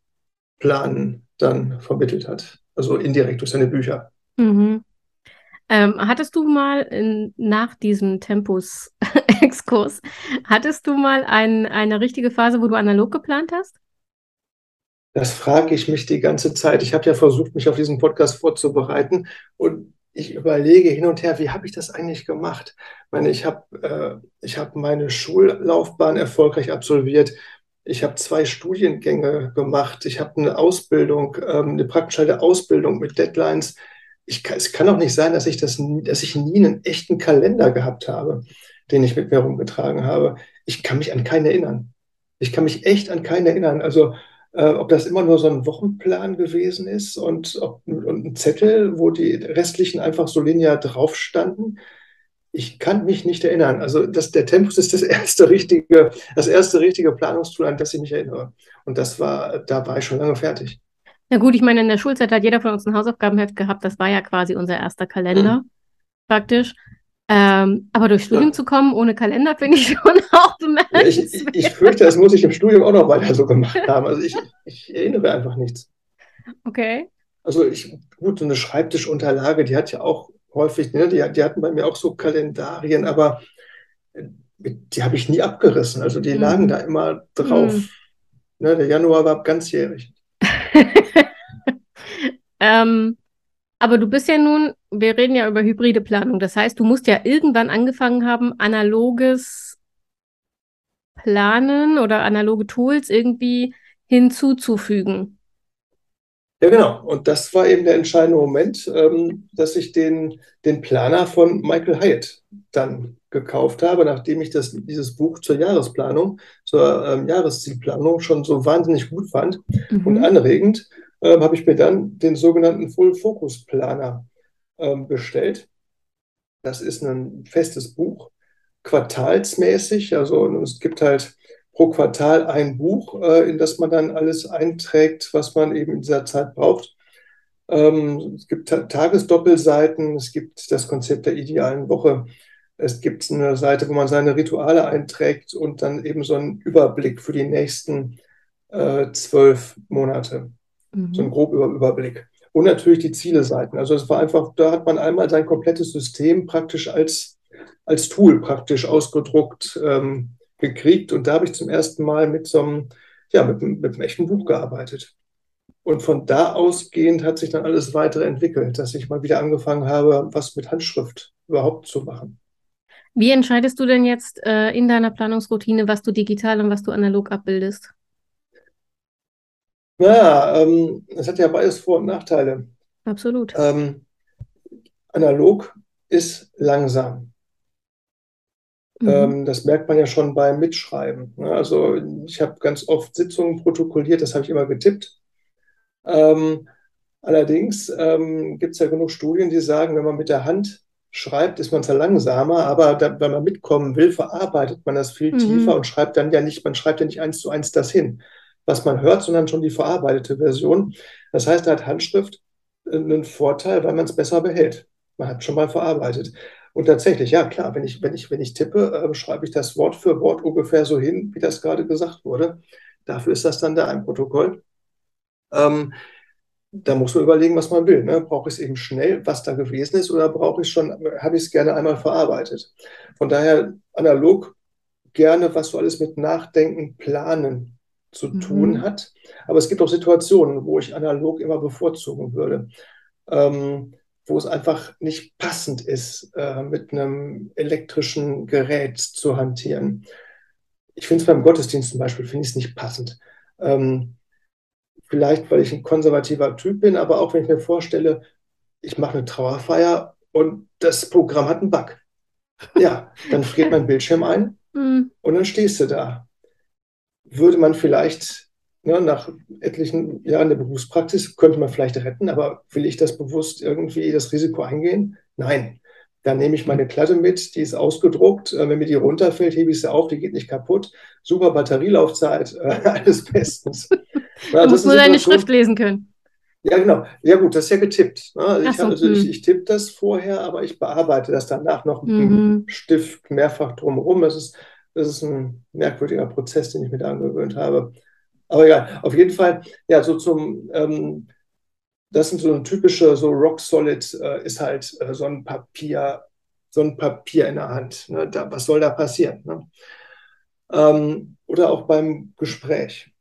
Planen dann vermittelt hat. Also indirekt durch seine Bücher. Mhm. Ähm, hattest du mal in, nach diesem Tempus-Exkurs, (laughs) hattest du mal ein, eine richtige Phase, wo du analog geplant hast? Das frage ich mich die ganze Zeit. Ich habe ja versucht, mich auf diesen Podcast vorzubereiten und ich überlege hin und her, wie habe ich das eigentlich gemacht? Ich meine, ich habe äh, hab meine Schullaufbahn erfolgreich absolviert. Ich habe zwei Studiengänge gemacht. Ich habe eine Ausbildung, ähm, eine praktische Ausbildung mit Deadlines. Ich, es kann auch nicht sein, dass ich, das, dass ich nie einen echten Kalender gehabt habe, den ich mit mir rumgetragen habe. Ich kann mich an keinen erinnern. Ich kann mich echt an keinen erinnern. Also äh, ob das immer nur so ein Wochenplan gewesen ist und, ob, und ein Zettel, wo die restlichen einfach so linear drauf standen. Ich kann mich nicht erinnern. Also das, der Tempus ist das erste richtige, das erste richtige Planungstool, an das ich mich erinnere. Und das war, da war ich schon lange fertig. Na gut, ich meine, in der Schulzeit hat jeder von uns ein Hausaufgabenheft gehabt. Das war ja quasi unser erster Kalender, mhm. praktisch. Ähm, aber durch Studium ja. zu kommen ohne Kalender (laughs) finde ich schon auch bemerkenswert. Ja, ich, ich, fürchte, das muss ich im Studium auch noch weiter so gemacht haben. Also ich, ich erinnere einfach nichts. Okay. Also ich, gut, so eine Schreibtischunterlage, die hat ja auch häufig, ne, die, die hatten bei mir auch so Kalendarien, aber äh, die habe ich nie abgerissen. Also die mhm. lagen da immer drauf. Mhm. Ne, der Januar war ganzjährig. (laughs) ähm, aber du bist ja nun, wir reden ja über hybride Planung. Das heißt, du musst ja irgendwann angefangen haben, analoges Planen oder analoge Tools irgendwie hinzuzufügen. Ja, genau. Und das war eben der entscheidende Moment, ähm, dass ich den, den Planer von Michael Hyatt dann gekauft habe, nachdem ich das, dieses Buch zur Jahresplanung, zur ähm, Jahreszielplanung schon so wahnsinnig gut fand mhm. und anregend äh, habe ich mir dann den sogenannten Full Focus Planer äh, bestellt. Das ist ein festes Buch, quartalsmäßig. Also es gibt halt pro Quartal ein Buch, äh, in das man dann alles einträgt, was man eben in dieser Zeit braucht. Ähm, es gibt Tagesdoppelseiten, es gibt das Konzept der idealen Woche. Es gibt eine Seite, wo man seine Rituale einträgt und dann eben so einen Überblick für die nächsten äh, zwölf Monate. Mhm. So ein grober Überblick. Und natürlich die Ziele-Seiten. Also es war einfach, da hat man einmal sein komplettes System praktisch als, als Tool praktisch ausgedruckt ähm, gekriegt. Und da habe ich zum ersten Mal mit so einem, ja, mit, mit einem echten Buch gearbeitet. Und von da ausgehend hat sich dann alles weitere entwickelt, dass ich mal wieder angefangen habe, was mit Handschrift überhaupt zu machen. Wie entscheidest du denn jetzt äh, in deiner Planungsroutine, was du digital und was du analog abbildest? Naja, ähm, es hat ja beides Vor- und Nachteile. Absolut. Ähm, analog ist langsam. Mhm. Ähm, das merkt man ja schon beim Mitschreiben. Ne? Also ich habe ganz oft Sitzungen protokolliert, das habe ich immer getippt. Ähm, allerdings ähm, gibt es ja genug Studien, die sagen, wenn man mit der Hand schreibt, ist man zwar langsamer, aber da, wenn man mitkommen will, verarbeitet man das viel mhm. tiefer und schreibt dann ja nicht, man schreibt ja nicht eins zu eins das hin was man hört, sondern schon die verarbeitete Version. Das heißt, da hat Handschrift einen Vorteil, weil man es besser behält. Man hat schon mal verarbeitet. Und tatsächlich, ja klar, wenn ich, wenn ich, wenn ich tippe, äh, schreibe ich das Wort für Wort ungefähr so hin, wie das gerade gesagt wurde. Dafür ist das dann da ein Protokoll. Ähm, da muss man überlegen, was man will. Ne? Brauche ich es eben schnell, was da gewesen ist, oder brauche ich schon, habe ich es gerne einmal verarbeitet? Von daher analog gerne, was so alles mit Nachdenken, Planen zu mhm. tun hat. Aber es gibt auch Situationen, wo ich analog immer bevorzugen würde, ähm, wo es einfach nicht passend ist, äh, mit einem elektrischen Gerät zu hantieren. Ich finde es beim Gottesdienst zum Beispiel, finde ich es nicht passend. Ähm, vielleicht, weil ich ein konservativer Typ bin, aber auch wenn ich mir vorstelle, ich mache eine Trauerfeier und das Programm hat einen Bug. Ja, dann friert mein (laughs) Bildschirm ein mhm. und dann stehst du da würde man vielleicht ne, nach etlichen Jahren der Berufspraxis, könnte man vielleicht retten, aber will ich das bewusst irgendwie das Risiko eingehen? Nein. Dann nehme ich meine Klatte mit, die ist ausgedruckt. Äh, wenn mir die runterfällt, hebe ich sie auf, die geht nicht kaputt. Super Batterielaufzeit, äh, (laughs) alles bestens. Ja, du musst nur deine Schrift lesen können. Ja, genau. Ja, gut, das ist ja getippt. Also ich, so, also ich, hm. ich tippe das vorher, aber ich bearbeite das danach noch mit mhm. einem Stift mehrfach drumherum. Das ist das ist ein merkwürdiger Prozess, den ich mir da angewöhnt habe. Aber egal, auf jeden Fall, ja, so zum, ähm, das sind so ein typischer, so Rock Solid äh, ist halt äh, so ein Papier, so ein Papier in der Hand. Ne? Da, was soll da passieren? Ne? Ähm, oder auch beim Gespräch,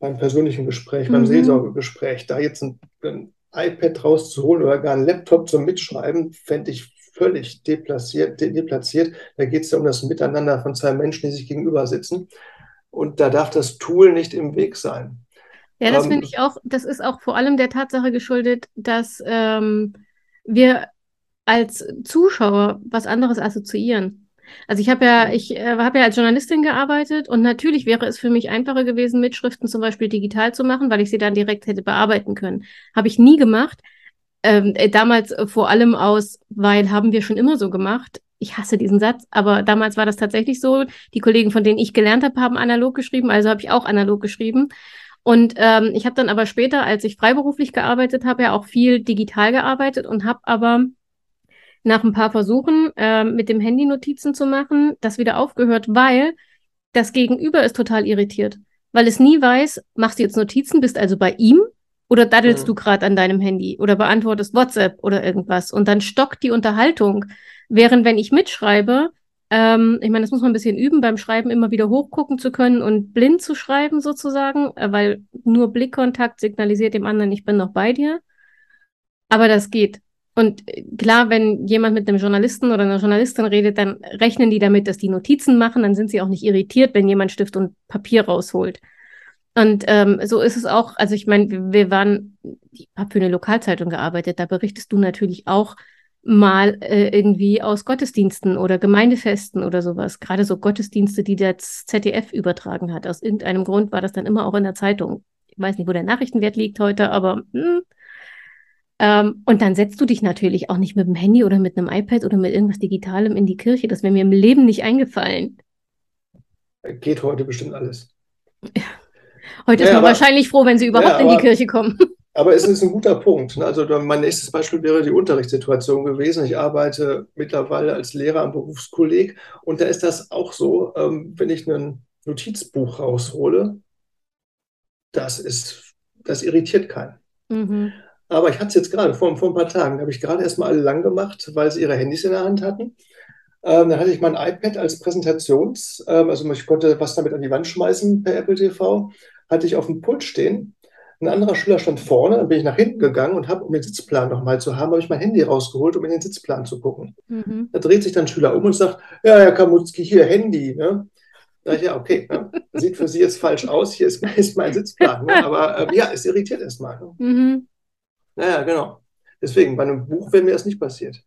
beim persönlichen Gespräch, mhm. beim Seelsorgegespräch, da jetzt ein, ein iPad rauszuholen oder gar einen Laptop zum Mitschreiben, fände ich völlig deplatziert. deplatziert. Da geht es ja um das Miteinander von zwei Menschen, die sich gegenüber sitzen. Und da darf das Tool nicht im Weg sein. Ja, das ähm, finde ich auch, das ist auch vor allem der Tatsache geschuldet, dass ähm, wir als Zuschauer was anderes assoziieren. Also ich habe ja, ich äh, habe ja als Journalistin gearbeitet und natürlich wäre es für mich einfacher gewesen, Mitschriften zum Beispiel digital zu machen, weil ich sie dann direkt hätte bearbeiten können. Habe ich nie gemacht. Ähm, äh, damals äh, vor allem aus, weil haben wir schon immer so gemacht. Ich hasse diesen Satz, aber damals war das tatsächlich so. Die Kollegen, von denen ich gelernt habe, haben analog geschrieben, also habe ich auch analog geschrieben. Und ähm, ich habe dann aber später, als ich freiberuflich gearbeitet habe, ja auch viel digital gearbeitet und habe aber nach ein paar Versuchen äh, mit dem Handy Notizen zu machen, das wieder aufgehört, weil das Gegenüber ist total irritiert, weil es nie weiß, machst du jetzt Notizen, bist also bei ihm oder daddelst mhm. du gerade an deinem Handy oder beantwortest WhatsApp oder irgendwas und dann stockt die Unterhaltung. Während wenn ich mitschreibe, ähm, ich meine, das muss man ein bisschen üben, beim Schreiben immer wieder hochgucken zu können und blind zu schreiben sozusagen, äh, weil nur Blickkontakt signalisiert dem anderen, ich bin noch bei dir. Aber das geht. Und äh, klar, wenn jemand mit einem Journalisten oder einer Journalistin redet, dann rechnen die damit, dass die Notizen machen, dann sind sie auch nicht irritiert, wenn jemand Stift und Papier rausholt. Und ähm, so ist es auch, also ich meine, wir waren, ich habe für eine Lokalzeitung gearbeitet, da berichtest du natürlich auch mal äh, irgendwie aus Gottesdiensten oder Gemeindefesten oder sowas. Gerade so Gottesdienste, die das ZDF übertragen hat. Aus irgendeinem Grund war das dann immer auch in der Zeitung. Ich weiß nicht, wo der Nachrichtenwert liegt heute, aber hm. ähm, und dann setzt du dich natürlich auch nicht mit dem Handy oder mit einem iPad oder mit irgendwas Digitalem in die Kirche. Das wäre mir im Leben nicht eingefallen. Geht heute bestimmt alles. Ja. Heute ja, ist man aber, wahrscheinlich froh, wenn sie überhaupt ja, aber, in die Kirche kommen. Aber es ist ein guter Punkt. Ne? Also mein nächstes Beispiel wäre die Unterrichtssituation gewesen. Ich arbeite mittlerweile als Lehrer am Berufskolleg und da ist das auch so, ähm, wenn ich ein Notizbuch raushole, das ist, das irritiert keinen. Mhm. Aber ich hatte es jetzt gerade vor, vor ein paar Tagen, da habe ich gerade erstmal alle lang gemacht, weil sie ihre Handys in der Hand hatten. Ähm, dann hatte ich mein iPad als Präsentations, ähm, also ich konnte was damit an die Wand schmeißen per Apple TV, hatte ich auf dem Pult stehen ein anderer Schüler stand vorne, dann bin ich nach hinten gegangen und habe, um den Sitzplan nochmal zu haben, habe ich mein Handy rausgeholt, um in den Sitzplan zu gucken. Mhm. Da dreht sich dann ein Schüler um und sagt, ja, Herr Kamutzki, hier Handy. Ne? Da ich, ja, okay, ne? sieht für Sie jetzt falsch aus, hier ist, (laughs) ist mein Sitzplan. Ne? Aber äh, ja, es irritiert erstmal. Ne? Mhm. Naja, genau. Deswegen, bei einem Buch wäre mir das nicht passiert.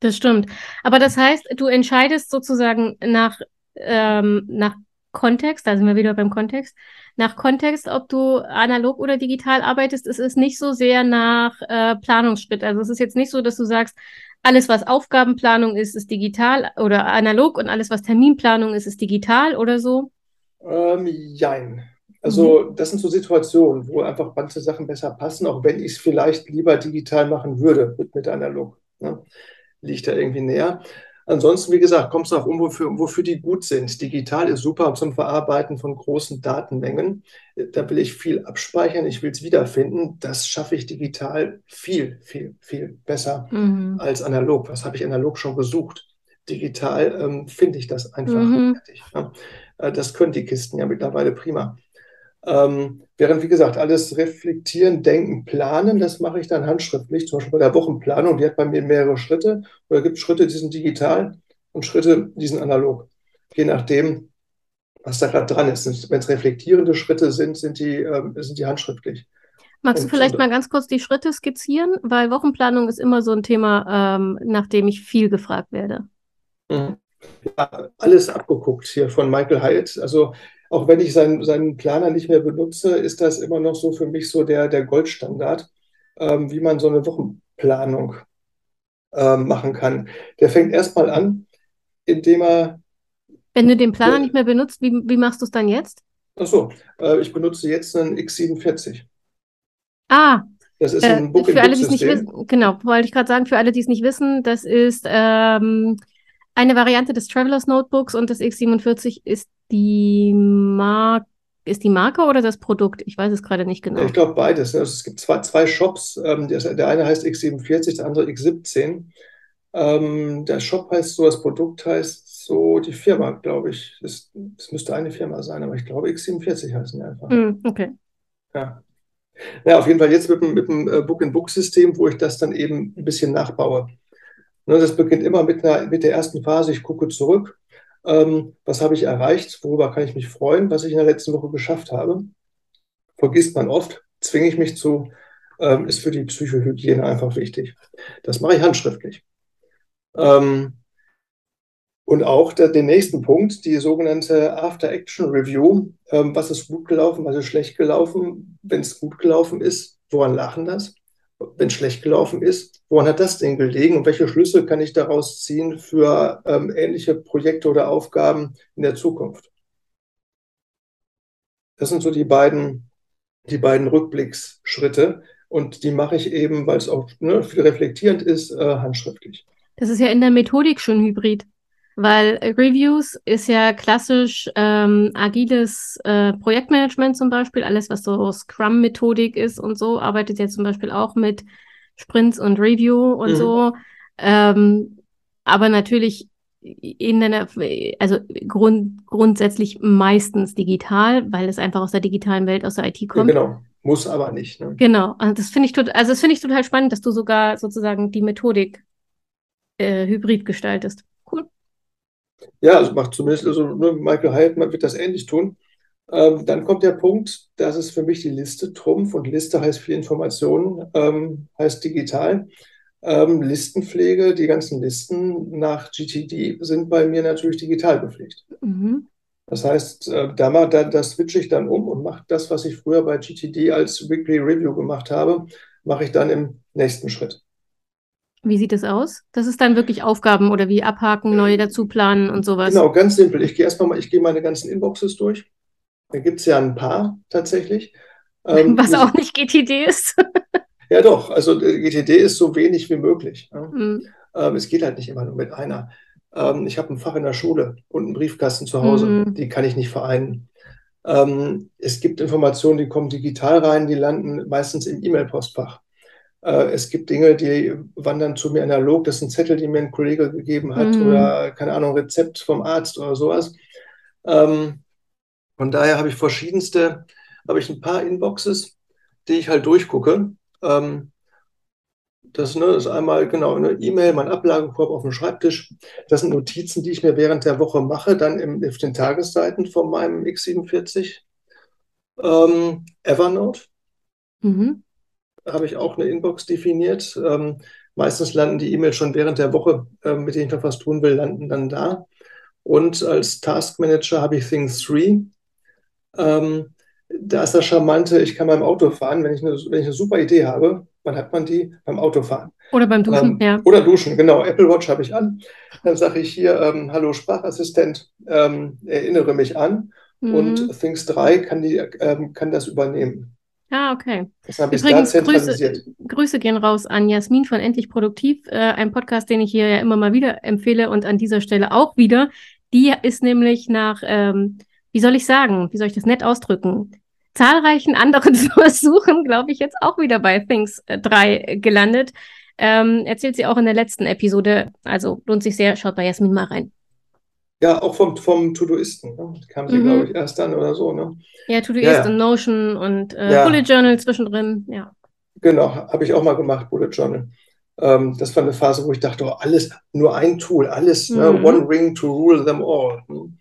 Das stimmt. Aber das heißt, du entscheidest sozusagen nach, ähm, nach Kontext, da sind wir wieder beim Kontext, nach Kontext, ob du analog oder digital arbeitest, ist es nicht so sehr nach äh, Planungsschritt. Also es ist jetzt nicht so, dass du sagst, alles, was Aufgabenplanung ist, ist digital oder analog und alles, was Terminplanung ist, ist digital oder so? Ähm, jein. Also mhm. das sind so Situationen, wo einfach manche Sachen besser passen, auch wenn ich es vielleicht lieber digital machen würde mit, mit analog. Ne? Liegt da irgendwie näher. Ansonsten, wie gesagt, kommt es darauf um, wofür, wofür die gut sind. Digital ist super zum Verarbeiten von großen Datenmengen. Da will ich viel abspeichern, ich will es wiederfinden. Das schaffe ich digital viel, viel, viel besser mhm. als analog. Was habe ich analog schon gesucht? Digital ähm, finde ich das einfach mhm. fertig. Ja. Äh, das können die Kisten ja mittlerweile prima. Ähm, während, wie gesagt, alles reflektieren, denken, planen, das mache ich dann handschriftlich, zum Beispiel bei der Wochenplanung, die hat bei mir mehrere Schritte. Oder gibt Schritte, die sind digital und Schritte, die sind analog. Je nachdem, was da gerade dran ist. Wenn es reflektierende Schritte sind, sind die, ähm, sind die handschriftlich. Magst du vielleicht mal ganz kurz die Schritte skizzieren? Weil Wochenplanung ist immer so ein Thema, ähm, nach dem ich viel gefragt werde. Mhm. Ja, alles abgeguckt hier von Michael Hyatt. Also auch wenn ich seinen, seinen Planer nicht mehr benutze, ist das immer noch so für mich so der, der Goldstandard, ähm, wie man so eine Wochenplanung ähm, machen kann. Der fängt erstmal an, indem er. Wenn du den Planer äh, nicht mehr benutzt, wie, wie machst du es dann jetzt? Achso, äh, ich benutze jetzt einen X47. Ah, das ist ein Book äh, für alle, die es nicht wissen, genau, wollte ich gerade sagen, für alle, die es nicht wissen, das ist ähm, eine Variante des Travelers Notebooks und das X47 ist die Marke. Ist die Marke oder das Produkt? Ich weiß es gerade nicht genau. Ich glaube beides. Ne? Also es gibt zwei, zwei Shops. Ähm, der eine heißt X47, der andere X17. Ähm, der Shop heißt so, das Produkt heißt so, die Firma, glaube ich. Es müsste eine Firma sein, aber ich glaube X47 heißen die einfach. Mm, okay. Ja. Ja, auf jeden Fall jetzt mit dem, mit dem äh, Book-in-Book-System, wo ich das dann eben ein bisschen nachbaue. Ne, das beginnt immer mit, einer, mit der ersten Phase. Ich gucke zurück. Ähm, was habe ich erreicht? Worüber kann ich mich freuen? Was ich in der letzten Woche geschafft habe? Vergisst man oft. Zwinge ich mich zu. Ähm, ist für die Psychohygiene einfach wichtig. Das mache ich handschriftlich. Ähm, Und auch der, den nächsten Punkt, die sogenannte After-Action-Review. Ähm, was ist gut gelaufen, was ist schlecht gelaufen? Wenn es gut gelaufen ist, woran lachen das? Wenn es schlecht gelaufen ist, woran hat das denn gelegen? Und welche Schlüsse kann ich daraus ziehen für ähm, ähnliche Projekte oder Aufgaben in der Zukunft? Das sind so die beiden, die beiden Rückblicksschritte. Und die mache ich eben, weil es auch ne, viel reflektierend ist, äh, handschriftlich. Das ist ja in der Methodik schon hybrid. Weil Reviews ist ja klassisch ähm, agiles äh, Projektmanagement zum Beispiel, alles was so Scrum-Methodik ist und so, arbeitet ja zum Beispiel auch mit Sprints und Review und mhm. so. Ähm, aber natürlich in einer, also grund, grundsätzlich meistens digital, weil es einfach aus der digitalen Welt, aus der IT kommt. Ja, genau, muss aber nicht. Ne? Genau, also das finde ich, tot, also das finde ich total spannend, dass du sogar sozusagen die Methodik äh, hybrid gestaltest. Ja, also macht zumindest, also Michael Heidmann wird das ähnlich tun. Ähm, dann kommt der Punkt, das ist für mich die Liste Trumpf und Liste heißt viel Informationen, ähm, heißt digital. Ähm, Listenpflege, die ganzen Listen nach GTD sind bei mir natürlich digital gepflegt. Mhm. Das heißt, äh, da, da, da switche ich dann um und mache das, was ich früher bei GTD als Weekly Review gemacht habe, mache ich dann im nächsten Schritt. Wie sieht es aus? Das ist dann wirklich Aufgaben oder wie abhaken, neue dazu planen und sowas. Genau, ganz simpel. Ich gehe erstmal mal, ich gehe meine ganzen Inboxes durch. Da gibt es ja ein paar tatsächlich. Ähm, (laughs) Was auch nicht GTD ist. (laughs) ja, doch. Also äh, GTD ist so wenig wie möglich. Ja. Mhm. Ähm, es geht halt nicht immer nur mit einer. Ähm, ich habe ein Fach in der Schule und einen Briefkasten zu Hause. Mhm. Die kann ich nicht vereinen. Ähm, es gibt Informationen, die kommen digital rein, die landen meistens im E-Mail-Postfach. Äh, es gibt Dinge, die wandern zu mir analog. Das sind Zettel, die mir ein Kollege gegeben hat mhm. oder, keine Ahnung, Rezept vom Arzt oder sowas. Ähm, von daher habe ich verschiedenste, habe ich ein paar Inboxes, die ich halt durchgucke. Ähm, das ne, ist einmal genau eine E-Mail, mein Ablagekorb auf dem Schreibtisch. Das sind Notizen, die ich mir während der Woche mache, dann im, auf den Tagesseiten von meinem X47. Ähm, Evernote. Mhm habe ich auch eine Inbox definiert. Ähm, meistens landen die E-Mails schon während der Woche, äh, mit denen ich noch was tun will, landen dann da. Und als Taskmanager habe ich Things 3. Ähm, da ist das Charmante, ich kann beim Auto fahren, wenn ich, eine, wenn ich eine super Idee habe, wann hat man die? Beim Autofahren. Oder beim Duschen, ähm, ja. Oder Duschen, genau. (laughs) Apple Watch habe ich an. Dann sage ich hier, ähm, hallo Sprachassistent, ähm, erinnere mich an. Mhm. Und Things 3 kann, die, ähm, kann das übernehmen. Ah, okay. Das habe ich Übrigens, da Grüße, Grüße gehen raus an Jasmin von Endlich Produktiv, äh, ein Podcast, den ich hier ja immer mal wieder empfehle und an dieser Stelle auch wieder. Die ist nämlich nach, ähm, wie soll ich sagen, wie soll ich das nett ausdrücken? Zahlreichen anderen (laughs) Versuchen, glaube ich, jetzt auch wieder bei Things 3 äh, gelandet. Ähm, erzählt sie auch in der letzten Episode. Also lohnt sich sehr, schaut bei Jasmin mal rein. Ja, auch vom, vom Todoisten. Ne? Kam sie, mhm. glaube ich, erst dann oder so. Ne? Ja, Todoist ja, ja. und Notion und äh, ja. Bullet Journal zwischendrin. Ja. Genau, habe ich auch mal gemacht, Bullet Journal. Ähm, das war eine Phase, wo ich dachte, oh, alles, nur ein Tool, alles, ne? mhm. ne? one ring to rule them all. Hm?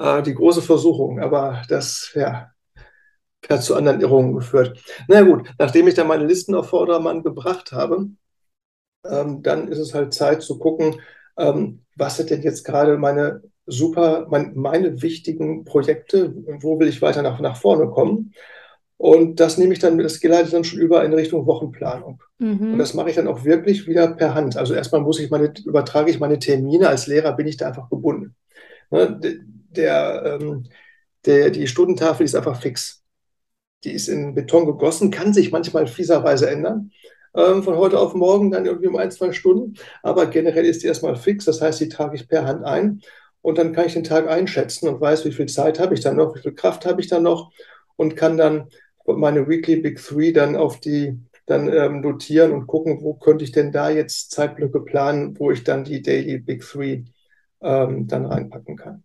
Äh, die große Versuchung, aber das, ja, hat zu anderen Irrungen geführt. Na gut, nachdem ich dann meine Listen auf Vordermann gebracht habe, ähm, dann ist es halt Zeit zu gucken, ähm, was sind denn jetzt gerade meine super, mein, meine wichtigen Projekte, wo will ich weiter nach, nach vorne kommen. Und das nehme ich dann, das geleitet dann schon über in Richtung Wochenplanung. Mhm. Und das mache ich dann auch wirklich wieder per Hand. Also erstmal muss ich meine, übertrage ich meine Termine. Als Lehrer bin ich da einfach gebunden. Ne, der, ähm, der, die Stundentafel ist einfach fix. Die ist in Beton gegossen, kann sich manchmal fieserweise ändern. Ähm, von heute auf morgen dann irgendwie um ein, zwei Stunden. Aber generell ist die erstmal fix. Das heißt, die trage ich per Hand ein. Und dann kann ich den Tag einschätzen und weiß, wie viel Zeit habe ich dann noch, wie viel Kraft habe ich dann noch und kann dann meine Weekly Big Three dann auf die dann ähm, notieren und gucken, wo könnte ich denn da jetzt Zeitblöcke planen, wo ich dann die Daily Big Three ähm, dann reinpacken kann.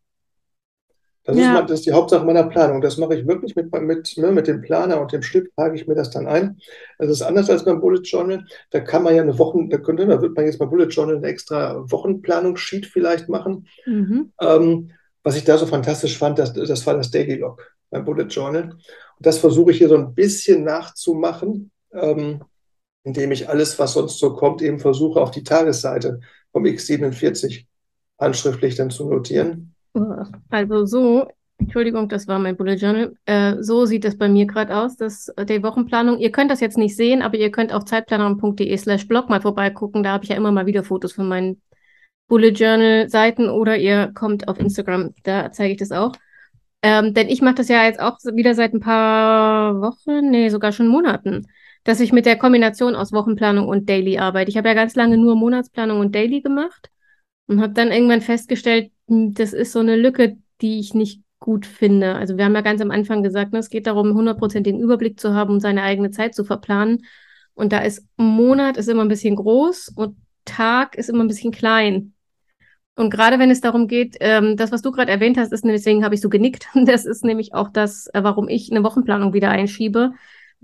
Das, ja. ist, das ist die Hauptsache meiner Planung. Das mache ich wirklich mit, mit, ne, mit dem Planer und dem Stift, trage ich mir das dann ein. Das ist anders als beim Bullet Journal. Da kann man ja eine Wochen, da könnte, da wird man jetzt beim Bullet Journal eine extra Wochenplanungssheet vielleicht machen. Mhm. Ähm, was ich da so fantastisch fand, das, das war das Daily Log beim Bullet Journal. Und das versuche ich hier so ein bisschen nachzumachen, ähm, indem ich alles, was sonst so kommt, eben versuche auf die Tagesseite vom X47 handschriftlich dann zu notieren? Also so, Entschuldigung, das war mein Bullet Journal. Äh, so sieht das bei mir gerade aus, dass äh, die Wochenplanung. Ihr könnt das jetzt nicht sehen, aber ihr könnt auf zeitplanerin.de slash blog mal vorbeigucken. Da habe ich ja immer mal wieder Fotos von meinen Bullet Journal Seiten oder ihr kommt auf Instagram, da zeige ich das auch. Ähm, denn ich mache das ja jetzt auch wieder seit ein paar Wochen, nee, sogar schon Monaten, dass ich mit der Kombination aus Wochenplanung und Daily arbeite. Ich habe ja ganz lange nur Monatsplanung und Daily gemacht und habe dann irgendwann festgestellt, das ist so eine Lücke, die ich nicht gut finde. Also wir haben ja ganz am Anfang gesagt, ne, es geht darum, 100% den Überblick zu haben, um seine eigene Zeit zu verplanen. Und da ist Monat ist immer ein bisschen groß und Tag ist immer ein bisschen klein. Und gerade wenn es darum geht, ähm, das, was du gerade erwähnt hast, ist, deswegen habe ich so genickt, (laughs) das ist nämlich auch das, äh, warum ich eine Wochenplanung wieder einschiebe,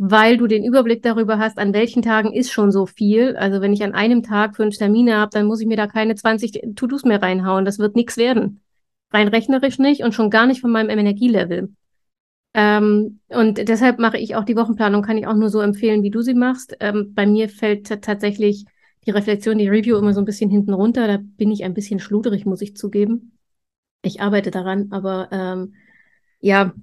weil du den Überblick darüber hast, an welchen Tagen ist schon so viel. Also wenn ich an einem Tag fünf Termine habe, dann muss ich mir da keine 20 To-Dos mehr reinhauen. Das wird nichts werden. Rein rechnerisch nicht und schon gar nicht von meinem Energielevel. Ähm, und deshalb mache ich auch die Wochenplanung, kann ich auch nur so empfehlen, wie du sie machst. Ähm, bei mir fällt tatsächlich die Reflexion, die Review immer so ein bisschen hinten runter. Da bin ich ein bisschen schluderig, muss ich zugeben. Ich arbeite daran, aber ähm, ja,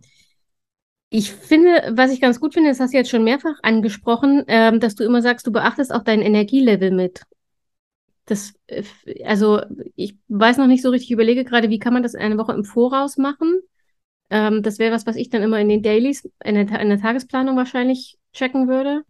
ich finde, was ich ganz gut finde, das hast du jetzt schon mehrfach angesprochen, ähm, dass du immer sagst, du beachtest auch dein Energielevel mit. Das, äh, also ich weiß noch nicht so richtig, ich überlege gerade, wie kann man das eine Woche im Voraus machen? Ähm, das wäre was, was ich dann immer in den Dailies, in der, in der Tagesplanung wahrscheinlich checken würde.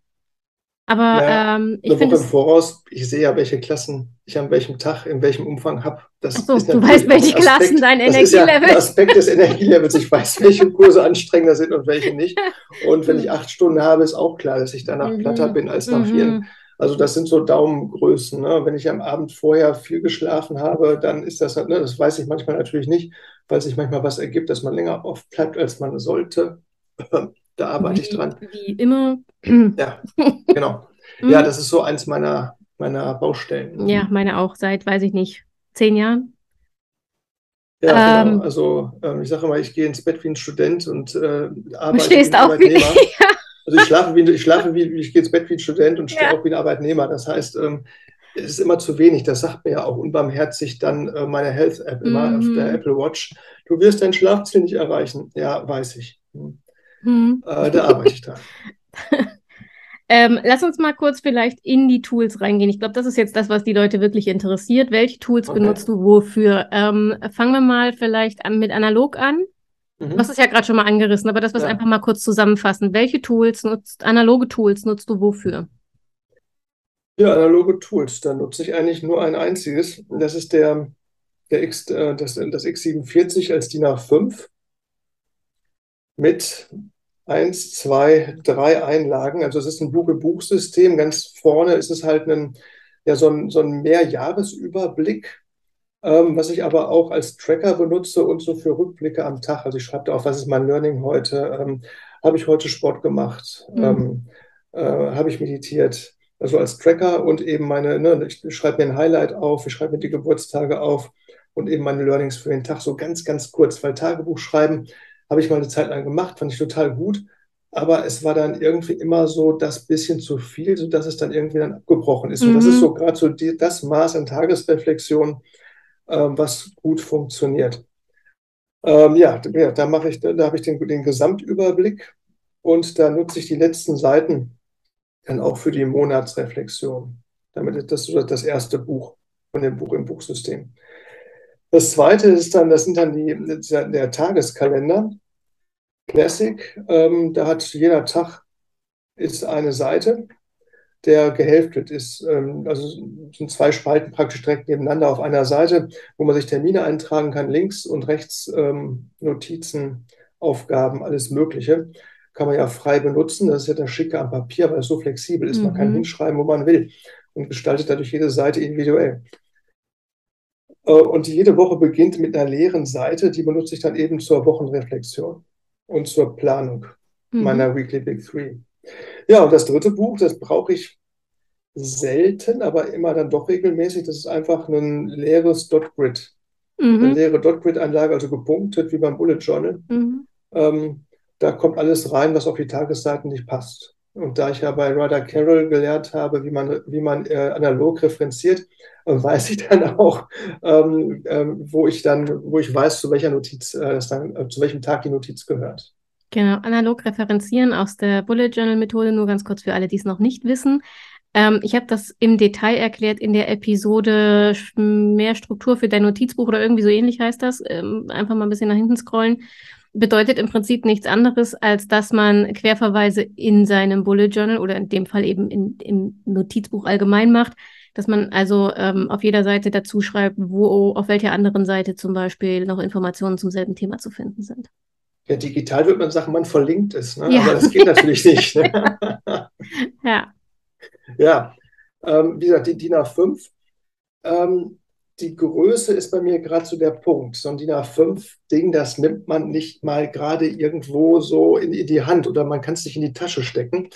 Aber Ja, ähm, ich eine finde Woche im Voraus, ich sehe ja, welche Klassen ich an welchem Tag, in welchem Umfang habe. so, du weißt, welche ein Klassen Aspekt, dein das ist ja Energielevel. Aspekt des Energielevels. Ich weiß, welche Kurse anstrengender sind und welche nicht. Und wenn ich acht Stunden habe, ist auch klar, dass ich danach platter Mhm, bin als nach vier. mhm, Also das sind so Daumengrößen. Ne? Wenn ich am Abend vorher viel geschlafen habe, dann ist das, ne, das weiß ich manchmal natürlich nicht, weil sich manchmal was ergibt, dass man länger aufbleibt, als man sollte. Da arbeite ich wie, dran. wie immer. Ja, (laughs) genau. Ja, Mhm. das ist so eins meiner, meiner Baustellen. Ja, meine auch seit, weiß ich nicht, zehn Jahren. Ja, genau. Ähm, Also ähm, ich sage immer, ich gehe ins Bett wie ein Student und äh, arbeite wie stehst ein auch wie. Arbeitnehmer. (laughs) Also ich schlafe wie, ich schlafe wie, ich gehe ins Bett wie ein Student und stehe Ja. auch wie ein Arbeitnehmer. Das heißt, ähm, es ist immer zu wenig. Das sagt mir ja auch unbarmherzig dann äh, meine Health-App immer auf der Mhm. Apple Watch. Du wirst dein Schlafziel nicht erreichen. Ja, weiß ich. Hm. Mhm. Äh, da arbeite ich dran. (laughs) Ähm, lass uns mal kurz vielleicht in die Tools reingehen. Ich glaube, das ist jetzt das, was die Leute wirklich interessiert. Welche Tools Okay. benutzt du wofür? Ähm, fangen wir mal vielleicht an, mit analog an. Du hast Mhm. es ja gerade schon mal angerissen, aber das wir es Ja. einfach mal kurz zusammenfassen. Welche Tools nutzt, analoge Tools nutzt du wofür? Ja, analoge Tools. Da nutze ich eigentlich nur ein einziges. Das ist der, der X, äh, das, das X47 als DIN A5 mit eins, zwei, drei Einlagen. Also es ist ein Buche-Buch-System. Ganz vorne ist es halt ein, ja, so ein, so ein Mehrjahresüberblick, ähm, was ich aber auch als Tracker benutze und so für Rückblicke am Tag. Also ich schreibe da auf, was ist mein Learning heute? Ähm, habe ich heute Sport gemacht? Mhm. Ähm, äh, habe ich meditiert? Also als Tracker und eben meine, ne, ich schreibe mir ein Highlight auf, ich schreibe mir die Geburtstage auf und eben meine Learnings für den Tag so ganz, ganz kurz, weil Tagebuch schreiben habe ich mal eine Zeit lang gemacht, fand ich total gut, aber es war dann irgendwie immer so das bisschen zu viel, sodass es dann irgendwie dann abgebrochen ist. Und das ist Mhm. so gerade so die, das Maß an Tagesreflexion, ähm, was gut funktioniert. Ähm, ja, da- ja, da mache ich, da, da habe ich den, den Gesamtüberblick und da nutze ich die letzten Seiten dann auch für die Monatsreflexion. Damit ist das so das erste Buch von dem Buch im Buchsystem. Das zweite ist dann, das sind dann die, der, der Tageskalender. Classic, ähm, da hat jeder Tag ist eine Seite, der gehälftet ist. Ähm, also sind zwei Spalten praktisch direkt nebeneinander auf einer Seite, wo man sich Termine eintragen kann, links und rechts ähm, Notizen, Aufgaben, alles Mögliche. Kann man ja frei benutzen. Das ist ja das Schicke am Papier, weil es so flexibel ist. Man kann Mhm. hinschreiben, wo man will und gestaltet dadurch jede Seite individuell. Äh, Und jede Woche beginnt mit einer leeren Seite, die benutze ich dann eben zur Wochenreflexion und zur Planung Mhm. meiner Weekly Big Three. Ja, und das dritte Buch, das brauche ich selten, aber immer dann doch regelmäßig. Das ist einfach ein leeres Dot-Grid. Eine Mhm. leere Dot-Grid-Anlage, also gepunktet wie beim Bullet Journal. Mhm. Ähm, da kommt alles rein, was auf die Tagesseiten nicht passt. Und da ich ja bei Ryder Carroll gelernt habe, wie man, wie man äh, analog referenziert, äh, weiß ich dann auch, ähm, ähm, wo ich dann, wo ich weiß, zu welcher Notiz, äh, das dann, äh, zu welchem Tag die Notiz gehört. Genau, analog referenzieren aus der Bullet Journal Methode, nur ganz kurz für alle, die es noch nicht wissen. Ähm, ich habe das im Detail erklärt in der Episode Mehr Struktur für dein Notizbuch oder irgendwie so ähnlich heißt das. Ähm, einfach mal ein bisschen nach hinten scrollen bedeutet im Prinzip nichts anderes, als dass man Querverweise in seinem Bullet Journal oder in dem Fall eben in, im Notizbuch allgemein macht, dass man also ähm, auf jeder Seite dazu schreibt, wo auf welcher anderen Seite zum Beispiel noch Informationen zum selben Thema zu finden sind. Ja, digital würde man sagen, man verlinkt es, ne? ja. aber das geht natürlich nicht. Ne? (laughs) (laughs) ja. Ja, ähm, wie gesagt, die DIN A5. Ähm, die Größe ist bei mir gerade so der Punkt. So ein DIN A5-Ding, das nimmt man nicht mal gerade irgendwo so in, in die Hand oder man kann es nicht in die Tasche stecken.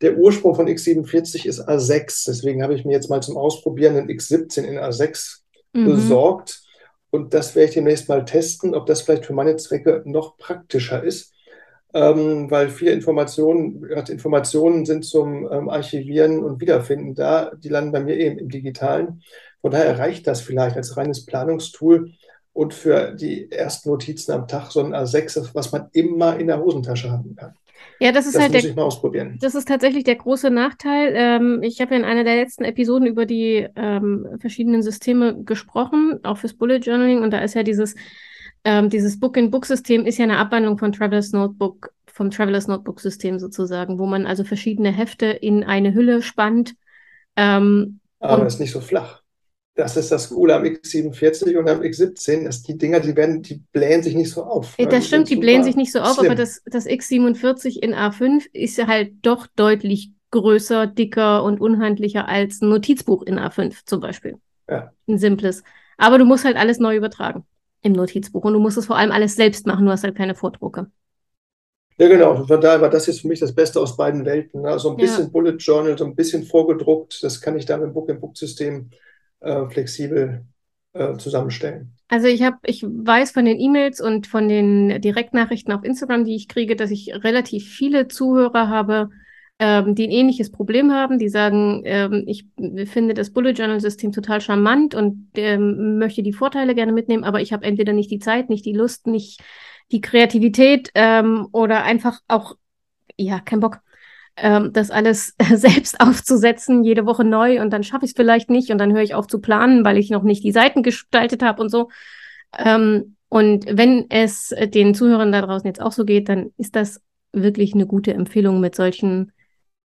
Der Ursprung von X47 ist A6. Deswegen habe ich mir jetzt mal zum Ausprobieren einen X17 in A6 mhm. besorgt. Und das werde ich demnächst mal testen, ob das vielleicht für meine Zwecke noch praktischer ist. Ähm, weil viele Informationen, Informationen sind zum ähm, Archivieren und Wiederfinden da. Die landen bei mir eben im Digitalen. Von daher reicht das vielleicht als reines Planungstool und für die ersten Notizen am Tag so ein A6, was man immer in der Hosentasche haben kann. Ja, das ist das halt muss der, ich mal ausprobieren. Das ist tatsächlich der große Nachteil. Ähm, ich habe ja in einer der letzten Episoden über die ähm, verschiedenen Systeme gesprochen, auch fürs Bullet Journaling. Und da ist ja dieses, ähm, dieses Book-in-Book-System ist ja eine Abwandlung von Traveler's Notebook, vom Traveler's Notebook-System sozusagen, wo man also verschiedene Hefte in eine Hülle spannt. Ähm, Aber es ist nicht so flach. Das ist das Coole am X47 und am X17, dass die Dinger, die werden, die blähen sich nicht so auf. Ne? Das stimmt, die blähen sich nicht so auf, slim. aber das, das X47 in A5 ist ja halt doch deutlich größer, dicker und unhandlicher als ein Notizbuch in A5 zum Beispiel. Ja. Ein simples. Aber du musst halt alles neu übertragen im Notizbuch und du musst es vor allem alles selbst machen, du hast halt keine Vordrucke. Ja, genau. Von daher war das jetzt für mich das Beste aus beiden Welten. Ne? So ein bisschen ja. Bullet Journal, so ein bisschen vorgedruckt. Das kann ich dann im Book-in-Book-System äh, flexibel äh, zusammenstellen. Also ich habe, ich weiß von den E-Mails und von den Direktnachrichten auf Instagram, die ich kriege, dass ich relativ viele Zuhörer habe, ähm, die ein ähnliches Problem haben, die sagen, ähm, ich finde das Bullet Journal System total charmant und ähm, möchte die Vorteile gerne mitnehmen, aber ich habe entweder nicht die Zeit, nicht die Lust, nicht die Kreativität ähm, oder einfach auch ja kein Bock ähm, das alles (laughs) selbst aufzusetzen, jede Woche neu und dann schaffe ich es vielleicht nicht und dann höre ich auf zu planen, weil ich noch nicht die Seiten gestaltet habe und so. Ähm, und wenn es den Zuhörern da draußen jetzt auch so geht, dann ist das wirklich eine gute Empfehlung, mit solchen,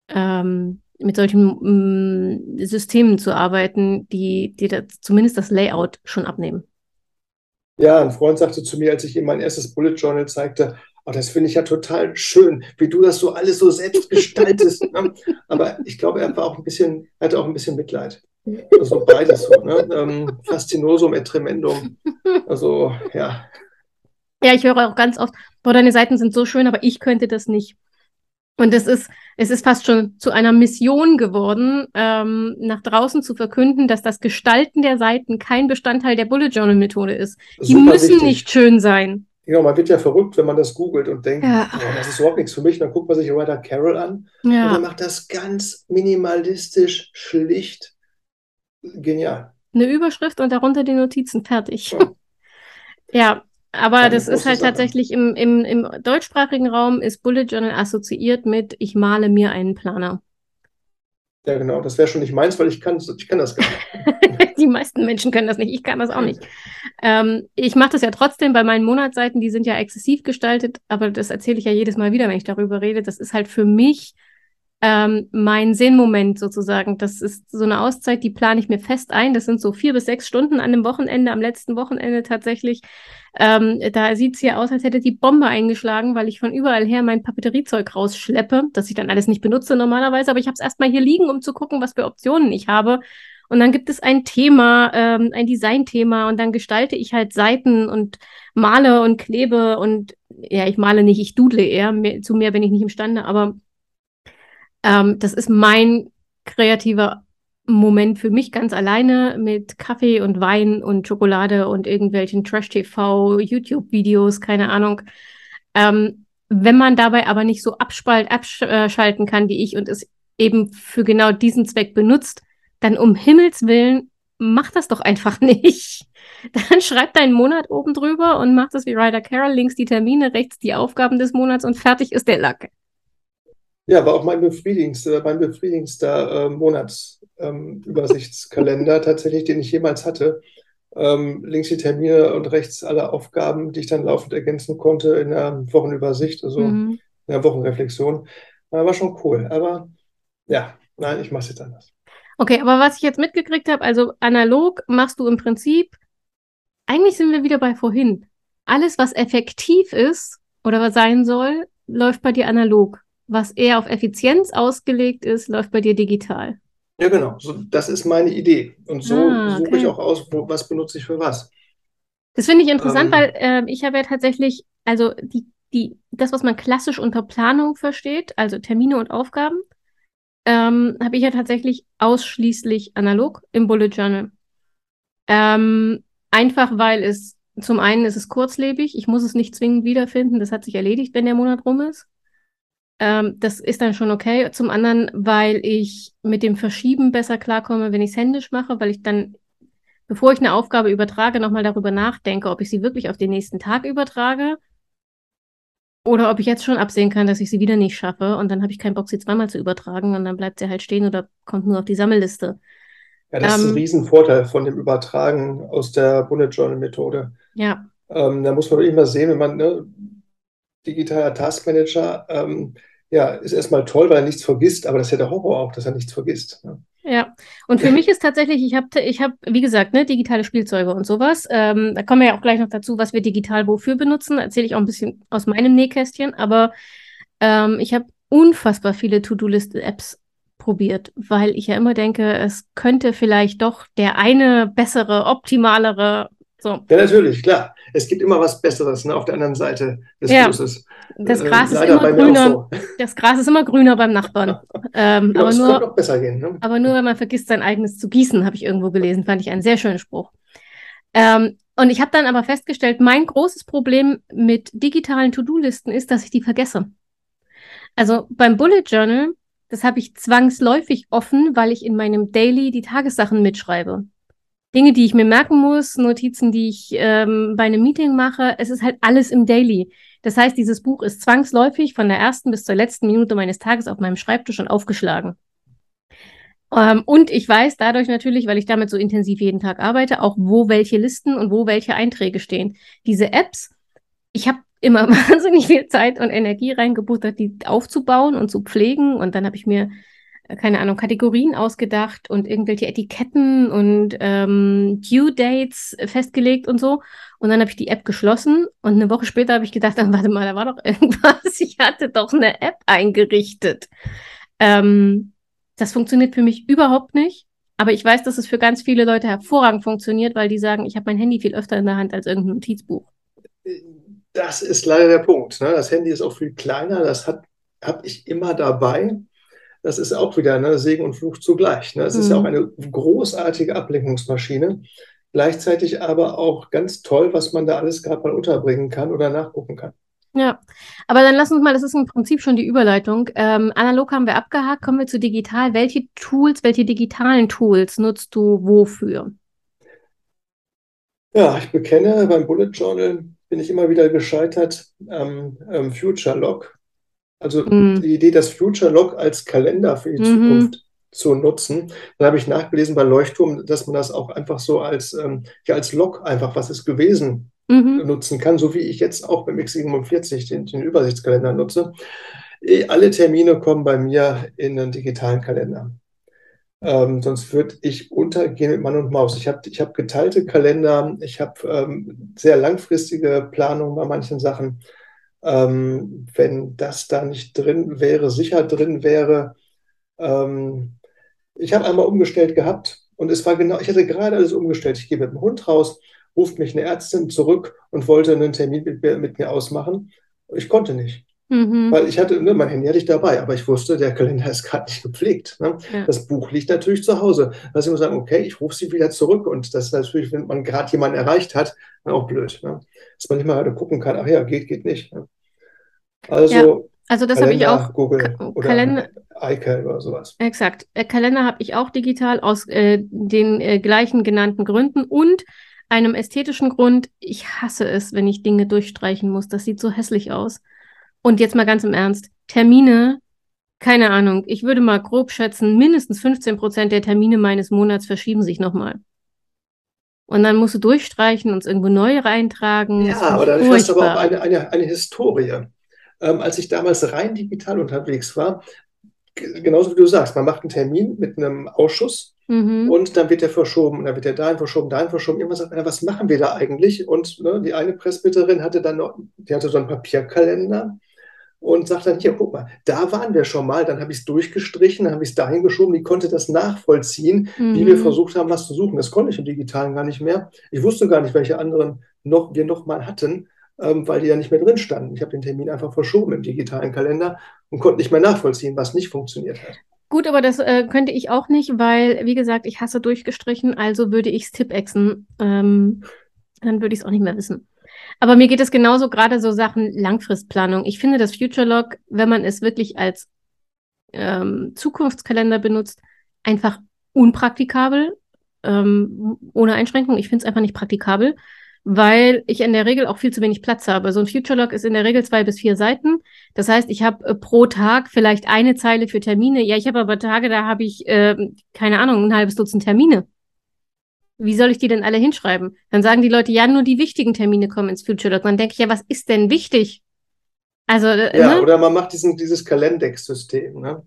ähm, mit solchen mm, Systemen zu arbeiten, die, das, zumindest das Layout schon abnehmen. Ja, ein Freund sagte zu mir, als ich ihm mein erstes Bullet Journal zeigte, Oh, das finde ich ja total schön, wie du das so alles so selbst (laughs) gestaltest. ne? Aber ich glaube, er war auch ein bisschen, hatte auch ein bisschen Mitleid. Also beides so, ne? Ähm, Faszinosum et tremendum. Also, ja. Ja, ich höre auch ganz oft, boah, deine Seiten sind so schön, aber ich könnte das nicht. Und es ist, es ist fast schon zu einer Mission geworden, ähm, nach draußen zu verkünden, dass das Gestalten der Seiten kein Bestandteil der Bullet Journal Methode ist. Die Super müssen wichtig. nicht schön sein. Ja, man wird ja verrückt, wenn man das googelt und denkt, ja. oh, das ist überhaupt nichts für mich. Dann guckt man sich Ryder Carroll an ja. und er macht das ganz minimalistisch, schlicht, genial. Eine Überschrift und darunter die Notizen fertig. Ja, (laughs) ja aber Eine das ist halt Sache. tatsächlich im, im, im deutschsprachigen Raum ist Bullet Journal assoziiert mit, ich male mir einen Planer. Ja, genau. Das wäre schon nicht meins, weil ich kann, ich kann das gar nicht. (laughs) die meisten Menschen können das nicht. Ich kann das auch nicht. Ähm, ich mache das ja trotzdem bei meinen Monatsseiten. Die sind ja exzessiv gestaltet, aber das erzähle ich ja jedes Mal wieder, wenn ich darüber rede. Das ist halt für mich ähm, mein Sinnmoment sozusagen. Das ist so eine Auszeit, die plane ich mir fest ein. Das sind so vier bis sechs Stunden an dem Wochenende, am letzten Wochenende tatsächlich. Ähm, da sieht es hier aus, als hätte die Bombe eingeschlagen, weil ich von überall her mein Papeteriezeug rausschleppe, das ich dann alles nicht benutze normalerweise, aber ich habe es erstmal hier liegen, um zu gucken, was für Optionen ich habe. Und dann gibt es ein Thema, ähm, ein Designthema. Und dann gestalte ich halt Seiten und male und klebe. Und ja, ich male nicht, ich dudle eher, mehr, zu mehr bin ich nicht imstande, aber ähm, das ist mein kreativer Moment für mich ganz alleine mit Kaffee und Wein und Schokolade und irgendwelchen Trash-TV, YouTube-Videos, keine Ahnung. Ähm, wenn man dabei aber nicht so abspalt, abschalten kann wie ich und es eben für genau diesen Zweck benutzt, dann um Himmels Willen, mach das doch einfach (laughs) nicht. Dann schreib deinen Monat oben drüber und mach das wie Ryder Carroll, links die Termine, rechts die Aufgaben des Monats und fertig ist der Lack. Ja, war auch mein befriedigendster, mein befriedigendster äh, Monatsübersichtskalender ähm, tatsächlich, den ich jemals hatte. Ähm, links die Termine und rechts alle Aufgaben, die ich dann laufend ergänzen konnte in der Wochenübersicht, also mhm. in der Wochenreflexion. Äh, war schon cool. Aber ja, nein, ich mache es jetzt anders. Okay, aber was ich jetzt mitgekriegt habe, also analog machst du im Prinzip, eigentlich sind wir wieder bei vorhin. Alles, was effektiv ist oder was sein soll, läuft bei dir analog was eher auf Effizienz ausgelegt ist, läuft bei dir digital. Ja, genau. So, das ist meine Idee. Und so ah, okay. suche ich auch aus, wo, was benutze ich für was. Das finde ich interessant, ähm, weil äh, ich habe ja tatsächlich, also die, die, das, was man klassisch unter Planung versteht, also Termine und Aufgaben, ähm, habe ich ja tatsächlich ausschließlich analog im Bullet Journal. Ähm, einfach weil es zum einen ist es kurzlebig, ich muss es nicht zwingend wiederfinden, das hat sich erledigt, wenn der Monat rum ist. Ähm, das ist dann schon okay. Zum anderen, weil ich mit dem Verschieben besser klarkomme, wenn ich es händisch mache, weil ich dann, bevor ich eine Aufgabe übertrage, nochmal darüber nachdenke, ob ich sie wirklich auf den nächsten Tag übertrage oder ob ich jetzt schon absehen kann, dass ich sie wieder nicht schaffe und dann habe ich keinen Bock, sie zweimal zu übertragen und dann bleibt sie halt stehen oder kommt nur auf die Sammelliste. Ja, das ähm, ist ein ähm, Riesenvorteil von dem Übertragen aus der Bullet Journal Methode. Ja. Ähm, da muss man immer sehen, wenn man ne, digitaler Taskmanager, ähm, ja, ist erstmal toll, weil er nichts vergisst, aber das ist ja der Horror auch, dass er nichts vergisst. Ne? Ja, und für mich ist tatsächlich, ich habe, ich hab, wie gesagt, ne, digitale Spielzeuge und sowas. Ähm, da kommen wir ja auch gleich noch dazu, was wir digital wofür benutzen. Erzähle ich auch ein bisschen aus meinem Nähkästchen, aber ähm, ich habe unfassbar viele To-Do-List-Apps probiert, weil ich ja immer denke, es könnte vielleicht doch der eine bessere, optimalere so. Ja, natürlich, klar. Es gibt immer was Besseres ne, auf der anderen Seite des ja. Flusses. Das äh, Gras, äh, ist immer grüner, so. (laughs) das Gras ist immer grüner beim Nachbarn. ähm, genau, aber, nur, gehen, ne? aber nur, wenn man vergisst, sein eigenes zu gießen, habe ich irgendwo gelesen. Fand ich einen sehr schönen Spruch. Ähm, und ich habe dann aber festgestellt, mein großes Problem mit digitalen To-Do-Listen ist, dass ich die vergesse. Also beim Bullet Journal, das habe ich zwangsläufig offen, weil ich in meinem Daily die Tagessachen mitschreibe. Dinge, die ich mir merken muss, Notizen, die ich ähm, bei einem Meeting mache. Es ist halt alles im Daily. Das heißt, dieses Buch ist zwangsläufig von der ersten bis zur letzten Minute meines Tages auf meinem Schreibtisch und aufgeschlagen. Ähm, und ich weiß dadurch natürlich, weil ich damit so intensiv jeden Tag arbeite, auch wo welche Listen und wo welche Einträge stehen. Diese Apps, ich habe immer (laughs) wahnsinnig viel Zeit und Energie reingebuttert, die aufzubauen und zu pflegen. Und dann habe ich mir keine Ahnung, Kategorien ausgedacht und irgendwelche Etiketten und ähm, Due Dates festgelegt und so. Und dann habe ich die App geschlossen und eine Woche später habe ich gedacht, (laughs) dann, warte mal, da war doch irgendwas. (laughs) Ich hatte doch eine App eingerichtet. Ähm, das funktioniert für mich überhaupt nicht. Aber ich weiß, dass es für ganz viele Leute hervorragend funktioniert, weil die sagen, ich habe mein Handy viel öfter in der Hand als irgendein Notizbuch. Das ist leider der Punkt. Ne? Das Handy ist auch viel kleiner. Das habe ich immer dabei das ist auch wieder ne, Segen und Fluch zugleich. Ne? Es mhm. ist ja auch mhm. eine großartige Ablenkungsmaschine, gleichzeitig aber auch ganz toll, was man da alles gerade mal unterbringen kann oder nachgucken kann. Ja, aber dann lass uns mal, das ist im Prinzip schon die Überleitung. Ähm, analog haben wir abgehakt, kommen wir zu digital. Welche Tools, welche digitalen Tools nutzt du wofür? Ja, ich bekenne, beim Bullet Journal bin ich immer wieder gescheitert am ähm, Future Log. Also mhm. die Idee, das Future Log als Kalender für die mhm. Zukunft zu nutzen. Dann habe ich nachgelesen bei Leuchtturm, dass man das auch einfach so als, ähm, ja, als Log einfach, was ist gewesen, mhm. nutzen kann, so wie ich jetzt auch beim X47 den, den Übersichtskalender nutze. Eh, alle Termine kommen bei mir in einen digitalen Kalender. Ähm, sonst würde ich untergehen mit Mann und Maus. Ich habe ich hab geteilte Kalender, ich habe ähm, sehr langfristige Planung bei manchen Sachen. Ähm, wenn das da nicht drin wäre, sicher drin wäre. Ähm, ich habe einmal umgestellt gehabt und es war genau, ich hatte gerade alles umgestellt. Ich gehe mit dem Hund raus, ruft mich eine Ärztin zurück und wollte einen Termin mit mit mir ausmachen. Ich konnte nicht. Mhm. Weil ich hatte, ne, mein Handy hatte ich dabei, aber ich wusste, der Kalender (laughs) ist gerade nicht gepflegt. Ne? Ja. Das Buch liegt natürlich zu Hause. Also ich muss sagen, okay, ich rufe sie wieder zurück und das ist natürlich, wenn man gerade jemanden erreicht hat, auch blöd. Ne? Dass man nicht mal gucken kann, ach ja, geht, geht nicht. Ne? Also, ja, also das habe ich auch. Google Ka oder Kalender, iCal oder sowas. Exakt. Äh, Kalender habe ich auch digital aus äh, den äh, gleichen genannten Gründen und einem ästhetischen Grund. Ich hasse es, wenn ich Dinge durchstreichen muss. Das sieht so hässlich aus. Und jetzt mal ganz im Ernst. Termine, keine Ahnung. Ich würde mal grob schätzen, mindestens 15 Prozent der Termine meines Monats verschieben sich nochmal. Und dann musst du durchstreichen und es irgendwo neu reintragen. Ja, aber dann hast aber auch eine, eine, eine Historie. Ähm, als ich damals rein digital unterwegs war, genauso wie du sagst, man macht einen Termin mit einem Ausschuss mhm. und dann wird der verschoben, und dann wird der dahin verschoben, dahin verschoben. Irgendwann sagt einer, was machen wir da eigentlich? Und ne, die eine Pressbitterin hatte dann noch, die hatte so einen Papierkalender und sagt dann, hier, guck mal, da waren wir schon mal, dann habe ich es durchgestrichen, dann habe ich es dahin geschoben, die konnte das nachvollziehen, mhm. wie wir mhm. versucht haben, was zu suchen. Das konnte ich im Digitalen gar nicht mehr. Ich wusste gar nicht, welche anderen noch, wir noch mal hatten, ähm, weil die ja nicht mehr drin standen. Ich habe den Termin einfach verschoben im digitalen Kalender und konnte nicht mehr nachvollziehen, was nicht funktioniert hat. Gut, aber das äh, könnte ich auch nicht, weil, wie gesagt, ich hasse durchgestrichen, also würde ich es tippexen. Ähm, dann würde ich es auch nicht mehr wissen. Aber mir geht es genauso gerade so Sachen Langfristplanung. Ich finde das Future Log, wenn man es wirklich als ähm, Zukunftskalender benutzt, einfach unpraktikabel, ähm, ohne Einschränkung. Ich finde es einfach nicht praktikabel, weil ich in der Regel auch viel zu wenig Platz habe. So ein Future Log ist in der Regel zwei bis vier Seiten. Das heißt, ich habe äh, pro Tag vielleicht eine Zeile für Termine. Ja, ich habe aber Tage, da habe ich, äh, keine Ahnung, ein halbes Dutzend Termine. Wie soll ich die denn alle hinschreiben? Dann sagen die Leute, ja, nur die wichtigen Termine kommen ins Future Log. Dann denke ich, ja, was ist denn wichtig? Also, äh, ja, ne? oder man macht diesen, dieses Kalendex-System, ne?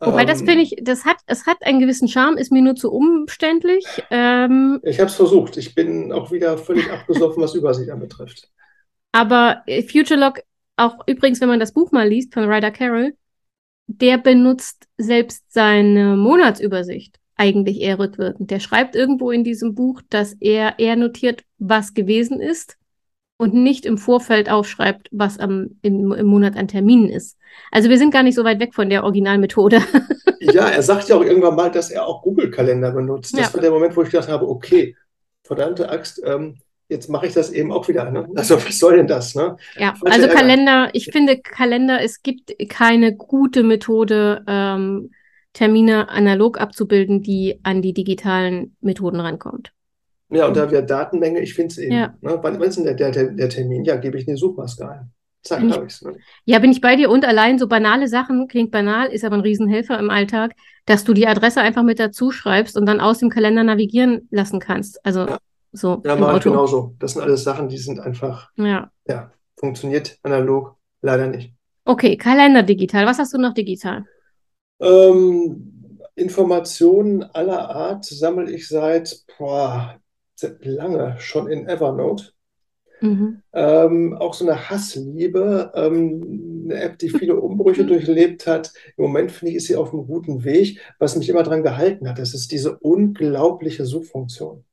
Wobei, das ähm, finde ich, das hat, es hat einen gewissen Charme, ist mir nur zu umständlich. Ähm, ich habe es versucht. Ich bin auch wieder völlig abgesoffen, was Übersicht anbetrifft. Aber äh, Future Log, auch übrigens, wenn man das Buch mal liest von Ryder Carroll, der benutzt selbst seine Monatsübersicht eigentlich eher rückwirkend. Der schreibt irgendwo in diesem Buch, dass er eher notiert, was gewesen ist und nicht im Vorfeld aufschreibt, was am, im, im Monat an Terminen ist. Also wir sind gar nicht so weit weg von der Originalmethode. (laughs) ja, er sagt ja auch irgendwann mal, dass er auch Google-Kalender benutzt. Das ja. war der Moment, wo ich gedacht habe, okay, verdammte Axt, ähm, jetzt mache ich das eben auch wieder. Ne? Also was soll denn das? Ne? Ja, also Kalender, ich finde Kalender, es gibt keine gute Methode, ähm, Termine analog abzubilden, die an die digitalen Methoden rankommt. Ja, und da wäre Datenmenge, ich finde es eben. Ja. Ne? Wann, wann ist denn der, der, der Termin? Ja, gebe ich eine Suchmaske ein. Zack, habe ich es. Ne? Ja, bin ich bei dir und allein so banale Sachen, klingt banal, ist aber ein Riesenhelfer im Alltag, dass du die Adresse einfach mit dazu schreibst und dann aus dem Kalender navigieren lassen kannst. Also ja. so. Ja, mache ich genauso. Das sind alles Sachen, die sind einfach, ja. ja, funktioniert analog leider nicht. Okay, Kalender digital. Was hast du noch digital? Ähm, Informationen aller Art sammle ich seit, boah, lange schon in Evernote. Mhm. Ähm, auch so eine Hassliebe, ähm, eine App, die viele Umbrüche (laughs) durchlebt hat. Im Moment finde ich, ist sie auf einem guten Weg. Was mich immer daran gehalten hat, das ist diese unglaubliche Suchfunktion.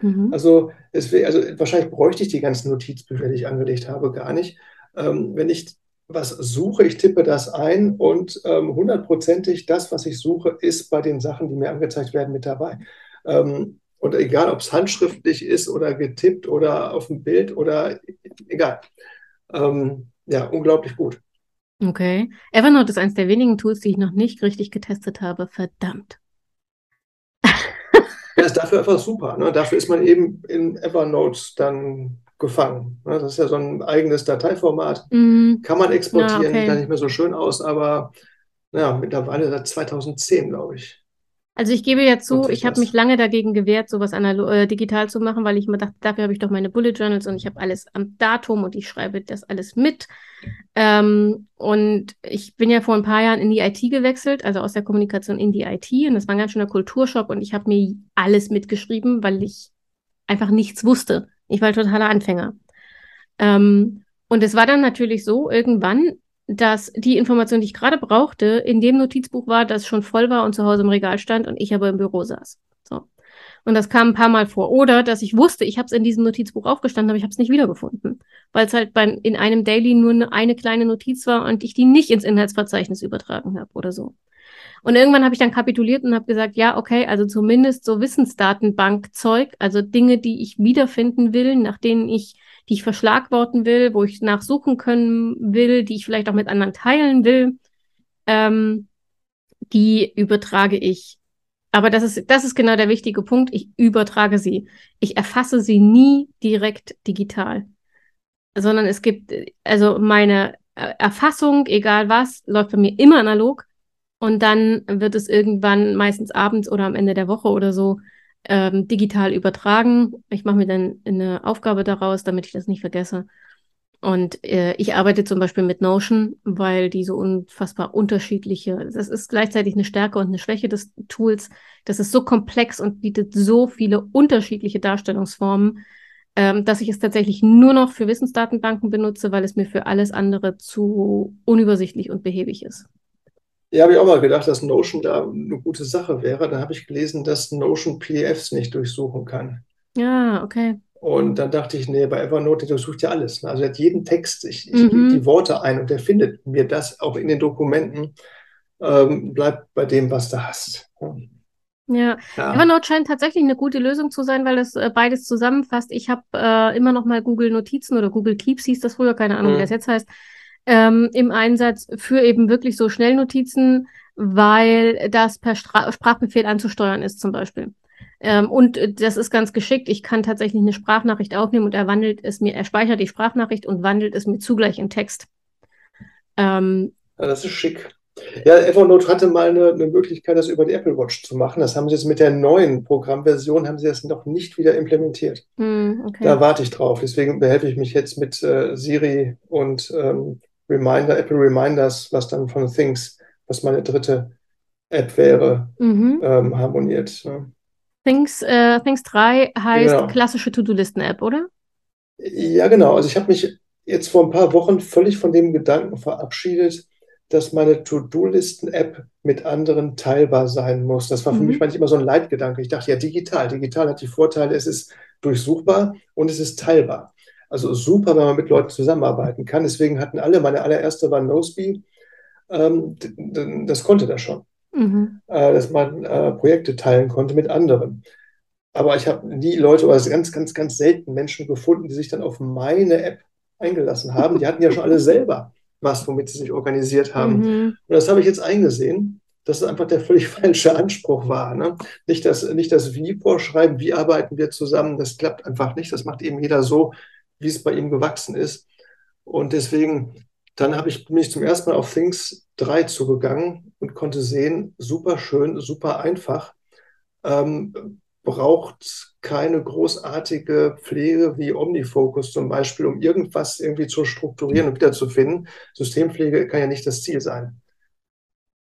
Mhm. Also, es, also wahrscheinlich bräuchte ich die ganzen Notizbücher, die ich angelegt habe, gar nicht. Ähm, wenn ich was suche, ich tippe das ein und ähm, hundertprozentig das, was ich suche, ist bei den Sachen, die mir angezeigt werden, mit dabei. Ähm, und egal, ob es handschriftlich ist oder getippt oder auf dem Bild oder egal. Ähm, ja, unglaublich gut. Okay. Evernote ist eines der wenigen Tools, die ich noch nicht richtig getestet habe. Verdammt. ja, ist dafür einfach super. Ne? Dafür ist man eben in Evernote dann gefangen. Das ist ja so ein eigenes Dateiformat. Mm. Kann man exportieren, ja, okay. sieht da nicht mehr so schön aus, aber ja, mittlerweile seit 2010, glaube ich. Also ich gebe ja zu, ich habe mich lange dagegen gewehrt, sowas äh, digital zu machen, weil ich mir dachte, dafür habe ich doch meine Bullet Journals und ich habe alles am Datum und ich schreibe das alles mit. Ähm, und ich bin ja vor ein paar Jahren in die IT gewechselt, also aus der Kommunikation in die IT und das war ein ganz schöner Kulturschock und ich habe mir alles mitgeschrieben, weil ich einfach nichts wusste. Ich war totaler Anfänger. Ähm, und es war dann natürlich so, irgendwann, dass die Information, die ich gerade brauchte, in dem Notizbuch war, das schon voll war und zu Hause im Regal stand und ich aber im Büro saß. So. Und das kam ein paar Mal vor. Oder dass ich wusste, ich habe es in diesem Notizbuch aufgestanden, aber ich habe es nicht wiedergefunden. Weil es halt bei, in einem Daily nur eine, eine kleine Notiz war und ich die nicht ins Inhaltsverzeichnis übertragen habe oder so. Und irgendwann habe ich dann kapituliert und habe gesagt, ja, okay, also zumindest so Wissensdatenbankzeug, also Dinge, die ich wiederfinden will, nach denen ich, die ich verschlagworten will, wo ich nachsuchen können will, die ich vielleicht auch mit anderen teilen will, ähm, die übertrage ich. Aber das ist, das ist genau der wichtige Punkt. Ich übertrage sie. Ich erfasse sie nie direkt digital. Sondern es gibt, also meine Erfassung, egal was, läuft bei mir immer analog. Und dann wird es irgendwann meistens abends oder am Ende der Woche oder so ähm, digital übertragen. Ich mache mir dann eine Aufgabe daraus, damit ich das nicht vergesse. Und äh, ich arbeite zum Beispiel mit Notion, weil die so unfassbar unterschiedliche, das ist gleichzeitig eine Stärke und eine Schwäche des Tools. Das ist so komplex und bietet so viele unterschiedliche Darstellungsformen, ähm, dass ich es tatsächlich nur noch für Wissensdatenbanken benutze, weil es mir für alles andere zu unübersichtlich und behäbig ist. Ja, habe ich auch mal gedacht, dass Notion da eine gute Sache wäre. Dann habe ich gelesen, dass Notion PDFs nicht durchsuchen kann. Ja, okay. Und dann dachte ich, nee, bei Evernote, der durchsucht ja alles. Also er hat jeden Text, ich, ich mhm. gebe die Worte ein und der findet mir das auch in den Dokumenten. Ähm, bleibt bei dem, was du hast. Ja. ja. Evernote scheint tatsächlich eine gute Lösung zu sein, weil es äh, beides zusammenfasst. Ich habe äh, immer noch mal Google Notizen oder Google Keeps hieß das früher, keine Ahnung, mhm. wie das jetzt heißt, ähm, im Einsatz für eben wirklich so Schnellnotizen, weil das per Stra Sprachbefehl anzusteuern ist zum Beispiel. Ähm, und das ist ganz geschickt. Ich kann tatsächlich eine Sprachnachricht aufnehmen und er wandelt es mir, er speichert die Sprachnachricht und wandelt es mir zugleich in Text. Ähm, ja, das ist schick. Ja, Evernote hatte mal eine, eine, Möglichkeit, das über die Apple Watch zu machen. Das haben sie jetzt mit der neuen Programmversion, haben sie das noch nicht wieder implementiert. Mm, okay. Da warte ich drauf. Deswegen behelfe ich mich jetzt mit äh, Siri und ähm, Reminder, Apple Reminders, was dann von Things, was meine dritte App wäre, mhm. ähm, harmoniert. Ne? Things, äh, Things 3 heißt genau. klassische To-Do-Listen-App, oder? Ja, genau. Also ich habe mich jetzt vor ein paar Wochen völlig von dem Gedanken verabschiedet, dass meine To-Do-Listen-App mit anderen teilbar sein muss. Das war für mhm. mich manchmal immer so ein Leitgedanke. Ich dachte, ja, digital. Digital hat die Vorteile, es ist durchsuchbar und es ist teilbar. Also super, wenn man mit Leuten zusammenarbeiten kann. Deswegen hatten alle, meine allererste war Noseby, ähm, das konnte das schon mhm. äh, dass man äh, Projekte teilen konnte mit anderen. Aber ich habe nie Leute oder ganz, ganz, ganz selten Menschen gefunden, die sich dann auf meine App eingelassen haben. Die hatten ja schon alle selber was, womit sie sich organisiert haben. Mhm. Und das habe ich jetzt eingesehen, dass es einfach der völlig (laughs) falsche Anspruch war. Ne? Nicht, das, nicht das Wie vorschreiben, wie arbeiten wir zusammen, das klappt einfach nicht. Das macht eben jeder so, wie es bei ihm gewachsen ist. Und deswegen dann habe ich mich zum ersten Mal auf Things 3 zugegangen und konnte sehen, super schön, super einfach. Ähm, braucht keine großartige Pflege wie Omnifocus zum Beispiel, um irgendwas irgendwie zu strukturieren und wiederzufinden. Systempflege kann ja nicht das Ziel sein.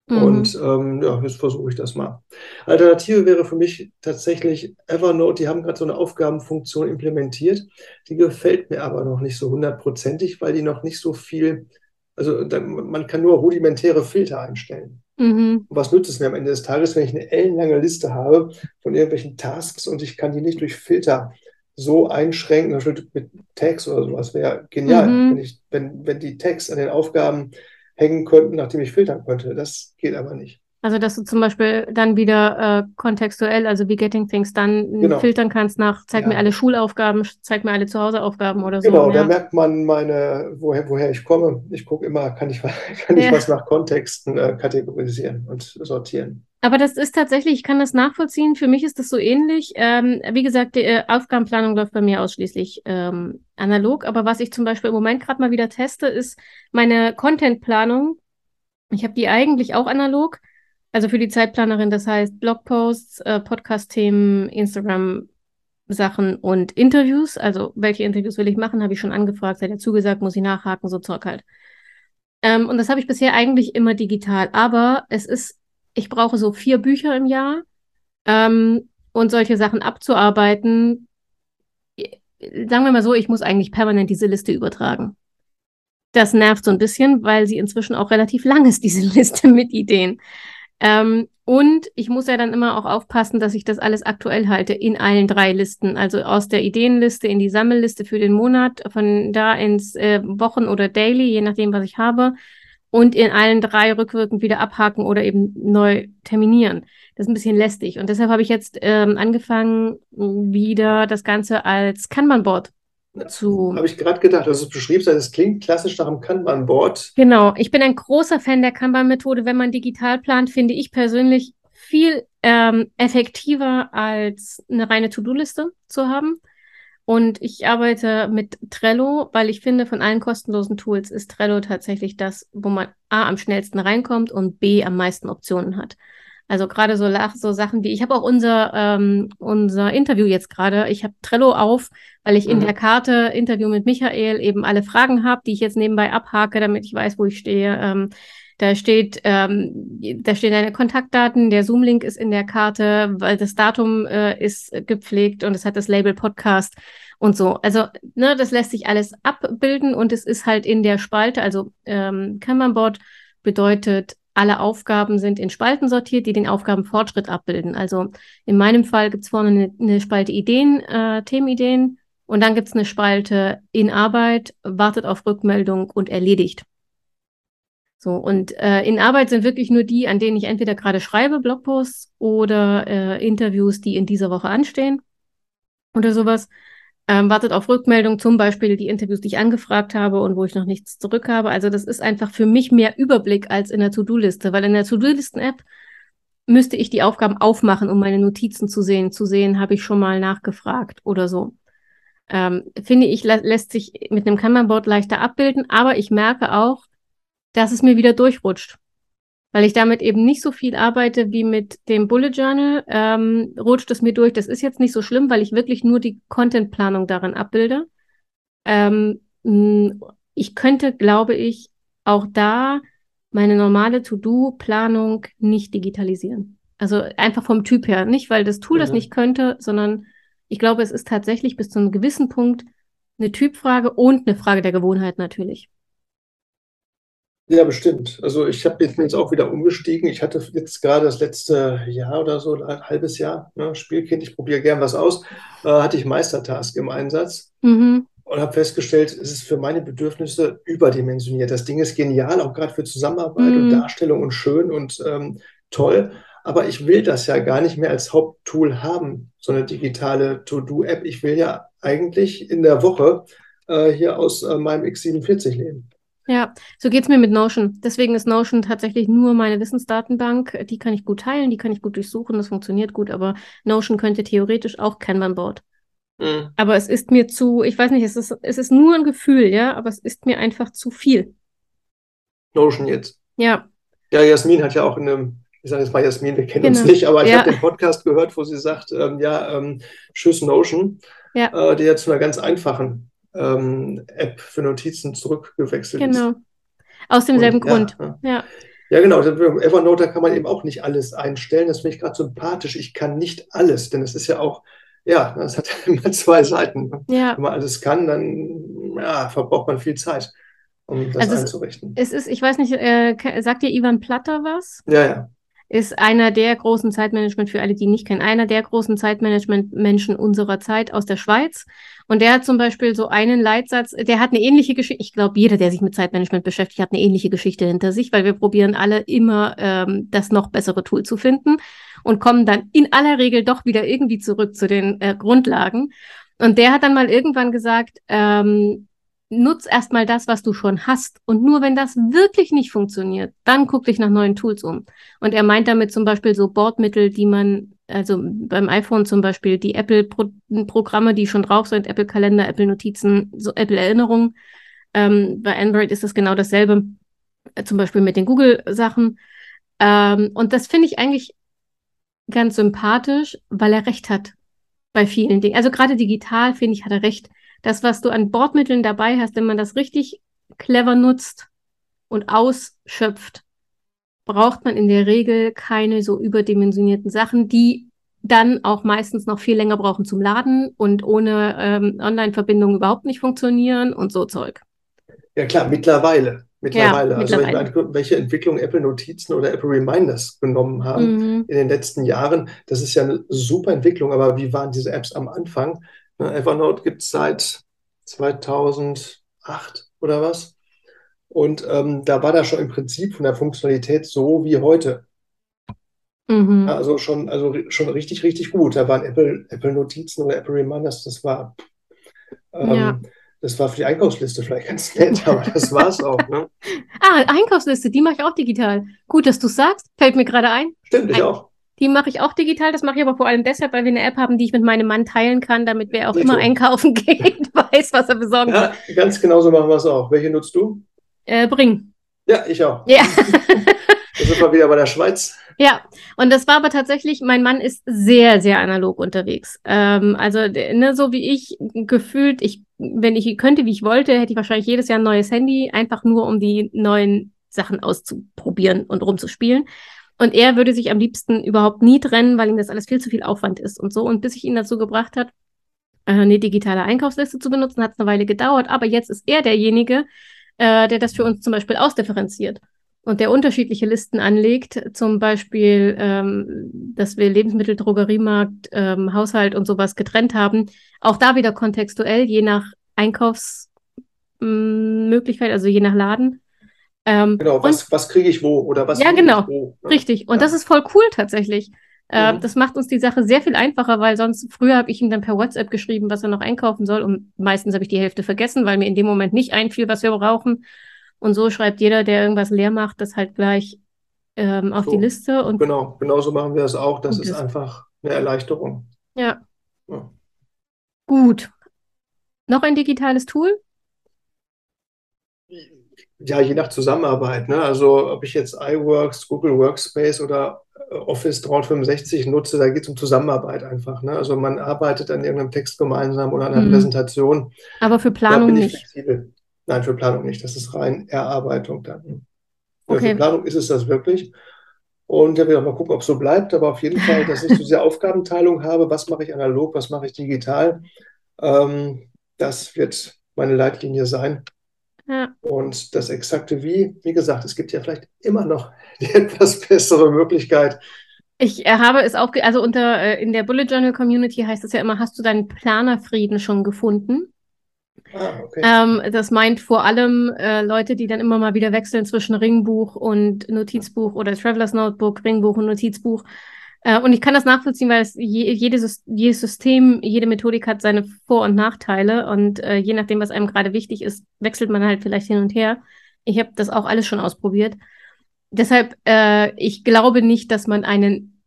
Mhm. Und ähm, ja, jetzt versuche ich das mal. Alternative wäre für mich tatsächlich Evernote. Die haben gerade so eine Aufgabenfunktion implementiert. Die gefällt mir aber noch nicht so hundertprozentig, weil die noch nicht so viel, also da, man kann nur rudimentäre Filter einstellen. Mhm. Was nützt es mir am Ende des Tages, wenn ich eine ellenlange Liste habe von irgendwelchen Tasks und ich kann die nicht durch Filter so einschränken, zum Beispiel mit Tags oder sowas, wäre genial, mhm. wenn, ich, wenn, wenn die Tags an den Aufgaben hängen könnten, nachdem ich filtern könnte. Das geht aber nicht. Also, dass du zum Beispiel dann wieder äh, kontextuell, also wie Getting Things, dann genau. filtern kannst nach, zeig ja. mir alle Schulaufgaben, zeig mir alle Zuhauseaufgaben oder so. Genau, ja. da merkt man meine, woher, woher ich komme. Ich gucke immer, kann ich, (laughs) kann ich ja. was nach Kontexten äh, kategorisieren und sortieren. Aber das ist tatsächlich, ich kann das nachvollziehen. Für mich ist das so ähnlich. Ähm, wie gesagt, die äh, Aufgabenplanung läuft bei mir ausschließlich ähm, analog. Aber was ich zum Beispiel im Moment gerade mal wieder teste, ist meine Contentplanung. Ich habe die eigentlich auch analog. Also für die Zeitplanerin, das heißt Blogposts, äh, Podcast-Themen, Instagram-Sachen und Interviews. Also welche Interviews will ich machen, habe ich schon angefragt, seid ihr zugesagt, muss ich nachhaken, so Zeug halt. Ähm, und das habe ich bisher eigentlich immer digital. Aber es ist ich brauche so vier Bücher im Jahr ähm, und solche Sachen abzuarbeiten. Sagen wir mal so, ich muss eigentlich permanent diese Liste übertragen. Das nervt so ein bisschen, weil sie inzwischen auch relativ lang ist, diese (laughs) Liste mit Ideen. Ähm, und ich muss ja dann immer auch aufpassen, dass ich das alles aktuell halte in allen drei Listen. Also aus der Ideenliste in die Sammelliste für den Monat, von da ins äh, Wochen- oder Daily, je nachdem, was ich habe und in allen drei rückwirkend wieder abhaken oder eben neu terminieren. Das ist ein bisschen lästig. Und deshalb habe ich jetzt ähm, angefangen, wieder das Ganze als Kanban-Board zu. Habe ich gerade gedacht, also es beschriebst, es klingt klassisch nach einem Kanban-Board. Genau, ich bin ein großer Fan der Kanban-Methode. Wenn man digital plant, finde ich persönlich viel ähm, effektiver als eine reine To-Do-Liste zu haben. Und ich arbeite mit Trello, weil ich finde, von allen kostenlosen Tools ist Trello tatsächlich das, wo man A am schnellsten reinkommt und B am meisten Optionen hat. Also gerade so, so Sachen wie, ich habe auch unser, ähm, unser Interview jetzt gerade, ich habe Trello auf, weil ich mhm. in der Karte Interview mit Michael eben alle Fragen habe, die ich jetzt nebenbei abhake, damit ich weiß, wo ich stehe. Ähm, da steht, ähm, da stehen deine Kontaktdaten, der Zoom-Link ist in der Karte, weil das Datum äh, ist gepflegt und es hat das Label Podcast und so. Also, ne, das lässt sich alles abbilden und es ist halt in der Spalte, also ähm, Kanban-Board bedeutet, alle Aufgaben sind in Spalten sortiert, die den Aufgabenfortschritt abbilden. Also in meinem Fall gibt es vorne eine, eine, Spalte Ideen, äh, Themenideen und dann gibt es eine Spalte in Arbeit, wartet auf Rückmeldung und erledigt. So, und äh, in Arbeit sind wirklich nur die, an denen ich entweder gerade schreibe, Blogposts oder äh, Interviews, die in dieser Woche anstehen oder sowas. Ähm, wartet auf Rückmeldung, zum Beispiel die Interviews, die ich angefragt habe und wo ich noch nichts zurück habe. Also das ist einfach für mich mehr Überblick als in der To-Do-Liste, weil in der To-Do-Listen-App müsste ich die Aufgaben aufmachen, um meine Notizen zu sehen. Zu sehen, habe ich schon mal nachgefragt oder so. Ähm, finde ich, lä lässt sich mit einem Kanban-Board leichter abbilden, aber ich merke auch, dass es mir wieder durchrutscht. Weil ich damit eben nicht so viel arbeite wie mit dem Bullet Journal, ähm, rutscht es mir durch. Das ist jetzt nicht so schlimm, weil ich wirklich nur die Contentplanung darin abbilde. Ähm, ich könnte, glaube ich, auch da meine normale To-Do-Planung nicht digitalisieren. Also einfach vom Typ her. Nicht, weil das Tool mhm. das nicht könnte, sondern ich glaube, es ist tatsächlich bis zu einem gewissen Punkt eine Typfrage und eine Frage der Gewohnheit natürlich. Ja, bestimmt. Also ich habe jetzt, jetzt auch wieder umgestiegen. Ich hatte jetzt gerade das letzte Jahr oder so, ein halbes Jahr, ne, Spielkind, ich probiere gern was aus, äh, hatte ich Meistertask im Einsatz mhm. und habe festgestellt, es ist für meine Bedürfnisse überdimensioniert. Das Ding ist genial, auch gerade für Zusammenarbeit mhm. und Darstellung und schön und ähm, toll. Aber ich will das ja gar nicht mehr als Haupttool haben, so eine digitale To-Do-App. Ich will ja eigentlich in der Woche äh, hier aus äh, meinem X47 leben. Ja, so geht's mir mit Notion. Deswegen ist Notion tatsächlich nur meine Wissensdatenbank. Die kann ich gut teilen, die kann ich gut durchsuchen, das funktioniert gut, aber Notion könnte theoretisch auch Kanban-Board. Mhm. Aber es ist mir zu, ich weiß nicht, es ist, es ist nur ein Gefühl, ja, aber es ist mir einfach zu viel. Notion jetzt. Ja. Ja, Jasmin hat ja auch in einem, ich sage jetzt mal Jasmin, wir kennen genau. uns nicht, aber ich ja. habe den Podcast gehört, wo sie sagt, ähm, ja, ähm, tschüss Notion, ja. äh, die ja zu einer ganz einfachen ähm, App für Notizen zurückgewechselt genau. ist. Genau. Aus demselben Und, Grund. Ja, ja. ja, genau. Evernote, da kann man eben auch nicht alles einstellen. Das finde ich gerade sympathisch. Ich kann nicht alles, denn es ist ja auch, ja, das hat (laughs) immer zwei Seiten. Ja. Wenn man alles kann, dann ja, verbraucht man viel Zeit, um das also einzurichten. Es, es ist, ich weiß nicht, äh, sagt dir Ivan Platter was? Ja, ja ist einer der großen Zeitmanagement, für alle, die nicht kennen, einer der großen Zeitmanagement-Menschen unserer Zeit aus der Schweiz. Und der hat zum Beispiel so einen Leitsatz, der hat eine ähnliche Geschichte. Ich glaube, jeder, der sich mit Zeitmanagement beschäftigt, hat eine ähnliche Geschichte hinter sich, weil wir probieren alle immer ähm, das noch bessere Tool zu finden und kommen dann in aller Regel doch wieder irgendwie zurück zu den äh, Grundlagen. Und der hat dann mal irgendwann gesagt, ähm, nutz erstmal das, was du schon hast. Und nur wenn das wirklich nicht funktioniert, dann guck dich nach neuen Tools um. Und er meint damit zum Beispiel so Bordmittel, die man, also beim iPhone zum Beispiel die Apple-Programme, die schon drauf sind, Apple Kalender, Apple Notizen, so Apple Erinnerungen. Ähm, bei Android ist das genau dasselbe, äh, zum Beispiel mit den Google-Sachen. Ähm, und das finde ich eigentlich ganz sympathisch, weil er recht hat bei vielen Dingen. Also gerade digital, finde ich, hat er recht das, was du an Bordmitteln dabei hast, wenn man das richtig clever nutzt und ausschöpft, braucht man in der Regel keine so überdimensionierten Sachen, die dann auch meistens noch viel länger brauchen zum Laden und ohne ähm, Online-Verbindung überhaupt nicht funktionieren und so Zeug. Ja klar, mittlerweile. Mittlerweile. Ja, also mittlerweile. ich meine, welche Entwicklung Apple Notizen oder Apple Reminders genommen haben mhm. in den letzten Jahren, das ist ja eine super Entwicklung, aber wie waren diese Apps am Anfang? Evernote gibt es seit 2008 oder was. Und ähm, da war das schon im Prinzip von der Funktionalität so wie heute. Mhm. Also schon, also schon richtig, richtig gut. Da waren Apple, Apple Notizen oder Apple Reminders, das war, ähm, Ja. das war für die Einkaufsliste vielleicht ganz nett, (laughs) aber das war es auch. Ne? Ah, Einkaufsliste, die mache ich auch digital. Gut, dass du es sagst, fällt mir gerade ein. Stimmt, ich Ein- auch. Die mache ich auch digital. Das mache ich aber vor allem deshalb, weil wir eine App haben, die ich mit meinem Mann teilen kann, damit wer auch Dito. immer einkaufen (laughs) geht, weiß, was er besorgen Ja, will. ganz genau so machen wir es auch. Welche nutzt du? Äh, bring. Ja, ich auch. Ja. (laughs) Da sind wir wieder bei der Schweiz. Ja, und das war aber tatsächlich, mein Mann ist sehr, sehr analog unterwegs. Ähm, also, ne, so wie ich gefühlt, ich, wenn ich könnte, wie ich wollte, hätte ich wahrscheinlich jedes Jahr ein neues Handy, einfach nur um die neuen Sachen auszuprobieren und rumzuspielen. Und er würde sich am liebsten überhaupt nie trennen, weil ihm das alles viel zu viel Aufwand ist und so. Und bis ich ihn dazu gebracht hat, äh, eine digitale Einkaufsliste zu benutzen, hat es eine Weile gedauert. Aber jetzt ist er derjenige, äh, der das für uns zum Beispiel ausdifferenziert und der unterschiedliche Listen anlegt, zum Beispiel, ähm, dass wir Lebensmittel, Drogeriemarkt, ähm, Haushalt und sowas getrennt haben. Auch da wieder kontextuell, je nach Einkaufsmöglichkeit, also je nach Laden. Ähm, Genau, und was, was kriege ich wo oder was Ja, genau. ich wo? ne? Richtig. Und Ja. das ist voll cool tatsächlich. Äh, Mhm. Das macht uns die Sache sehr viel einfacher, weil sonst früher habe ich ihm dann per WhatsApp geschrieben, was er noch einkaufen soll. Und meistens habe ich die Hälfte vergessen, weil mir in dem Moment nicht einfiel, was wir brauchen. Und so schreibt jeder, der irgendwas leer macht, das halt gleich ähm, auf So. die Liste. Und Genau, genauso machen wir das auch. Das ist das- einfach eine Erleichterung. ja, Ja. gut. Noch ein digitales Tool? Ja, je nach Zusammenarbeit. Ne? Also ob ich jetzt iWorks, Google Workspace oder Office 365 nutze, da geht es um Zusammenarbeit einfach. Ne? Also man arbeitet an irgendeinem Text gemeinsam oder an einer Mhm. Präsentation. Aber für Planung bin ich nicht. flexibel. Nein, für Planung nicht. Das ist rein Erarbeitung dann. Okay. Für Planung ist es das wirklich. Und ja, wir mal gucken, ob es so bleibt. Aber auf jeden Fall, dass ich so diese (laughs) Aufgabenteilung habe, was mache ich analog, was mache ich digital, ähm, das wird meine Leitlinie sein. Ja. Und das exakte Wie, wie gesagt, es gibt ja vielleicht immer noch die (laughs) etwas bessere Möglichkeit. Ich äh, habe es auch, also unter äh, in der Bullet Journal Community heißt es ja immer, hast du deinen Planerfrieden schon gefunden? Ah, okay. Ähm, das meint vor allem äh, Leute, die dann immer mal wieder wechseln zwischen Ringbuch und Notizbuch oder Travelers Notebook, Ringbuch und Notizbuch. Äh, und ich kann das nachvollziehen, weil es je, jede, Sys- jedes System, jede Methodik hat seine Vor- und Nachteile. Und äh, je nachdem, was einem gerade wichtig ist, wechselt man halt vielleicht hin und her. Ich habe das auch alles schon ausprobiert. Deshalb, äh, ich glaube nicht, dass man einen,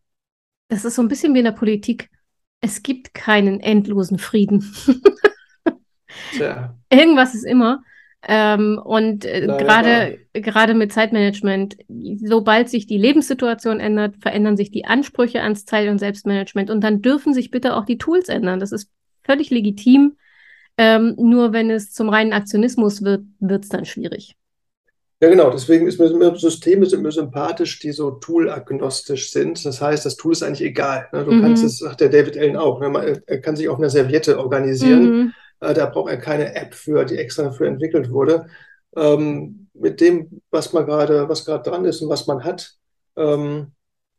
das ist so ein bisschen wie in der Politik. Es gibt keinen endlosen Frieden. (laughs) Irgendwas ist immer. Ähm, und äh, gerade gerade mit Zeitmanagement, sobald sich die Lebenssituation ändert, verändern sich die Ansprüche ans Zeit- und Selbstmanagement. Und dann dürfen sich bitte auch die Tools ändern. Das ist völlig legitim. Ähm, nur wenn es zum reinen Aktionismus wird, wird es dann schwierig. Ja, genau. Deswegen ist mir, mir Systeme sind mir sympathisch, die so tool-agnostisch sind. Das heißt, das Tool ist eigentlich egal. Ne? Du Mhm. kannst es, sagt der David Allen auch, ne? Man- Er kann sich auf einer Serviette organisieren. Mhm. Äh, Da braucht er keine App für, die extra dafür entwickelt wurde. Ähm, mit dem, was man gerade, was gerade dran ist und was man hat, ähm,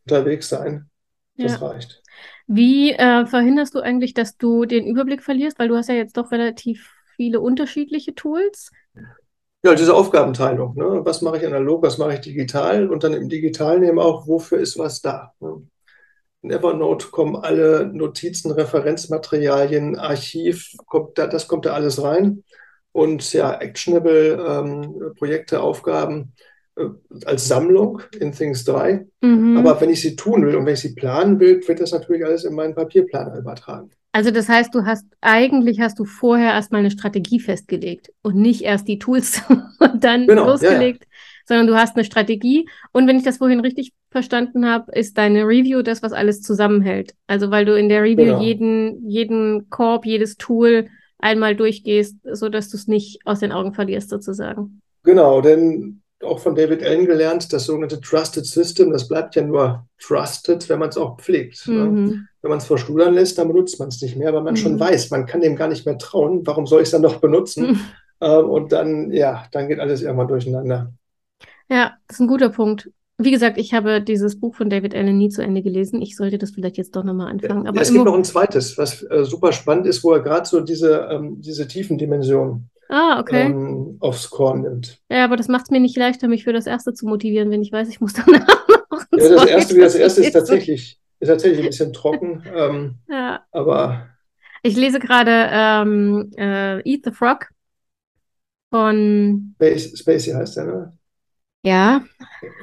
unterwegs sein. Das Ja. reicht. Wie äh, verhinderst du eigentlich, dass du den Überblick verlierst? Weil du hast ja jetzt doch relativ viele unterschiedliche Tools. Ja, diese Aufgabenteilung. Ne? Was mache ich analog, was mache ich digital? Und dann im Digitalen eben auch, wofür ist was da? Ne? In Evernote kommen alle Notizen, Referenzmaterialien, Archiv, kommt da, das kommt da alles rein. Und ja, actionable ähm, Projekte, Aufgaben äh, als Sammlung in Things 3. Mhm. Aber wenn ich sie tun will und wenn ich sie planen will, wird das natürlich alles in meinen Papierplaner übertragen. Also das heißt, du hast eigentlich hast du vorher erstmal eine Strategie festgelegt und nicht erst die Tools (laughs) und dann Genau, ja, losgelegt, sondern du hast eine Strategie. Und wenn ich das vorhin richtig verstanden habe, ist deine Review das, was alles zusammenhält. Also weil du in der Review Genau. jeden, jeden Korb, jedes Tool einmal durchgehst, so dass du es nicht aus den Augen verlierst, sozusagen. Genau, denn auch von David Allen gelernt, das sogenannte Trusted System, das bleibt ja nur trusted, wenn man es auch pflegt. Ne? Mhm. Wenn man es verschludern lässt, dann benutzt man es nicht mehr, weil man schon Mhm. weiß, man kann dem gar nicht mehr trauen. Warum soll ich es dann noch benutzen? Mhm. Ähm, und dann, ja, dann geht alles irgendwann durcheinander. Ja, das ist ein guter Punkt. Wie gesagt, ich habe dieses Buch von David Allen nie zu Ende gelesen. Ich sollte das vielleicht jetzt doch nochmal anfangen. Aber es gibt noch ein zweites, was äh, super spannend ist, wo er gerade so diese, ähm, diese tiefen Dimensionen Ah, okay. ähm, aufs Korn nimmt. Ja, aber das macht es mir nicht leichter, mich für das erste zu motivieren, wenn ich weiß, ich muss (laughs) danach noch Ja, das erste, das erste ist tatsächlich, ist tatsächlich ein bisschen trocken, ähm, Ja. aber Ich lese gerade ähm, äh, Eat the Frog von, Space, Spacey heißt der, ne? Ja,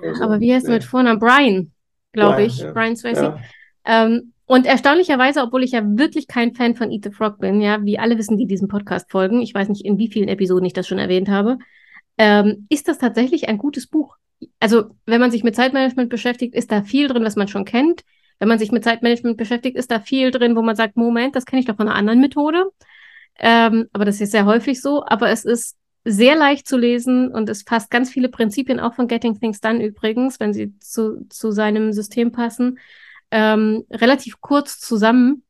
Also, aber wie heißt er nee. mit Vornamen? Brian, glaube ich. ja. Brian Swayze. Ja. Ähm, und erstaunlicherweise, obwohl ich ja wirklich kein Fan von Eat the Frog bin, ja, wie alle wissen, die diesem Podcast folgen, ich weiß nicht, in wie vielen Episoden ich das schon erwähnt habe, ähm, ist das tatsächlich ein gutes Buch. Also, wenn man sich mit Zeitmanagement beschäftigt, ist da viel drin, was man schon kennt. Wenn man sich mit Zeitmanagement beschäftigt, ist da viel drin, wo man sagt, Moment, das kenne ich doch von einer anderen Methode. Ähm, aber das ist sehr häufig so. Aber es ist sehr leicht zu lesen und es fasst ganz viele Prinzipien, auch von Getting Things Done übrigens, wenn sie zu, zu seinem System passen, ähm, relativ kurz zusammen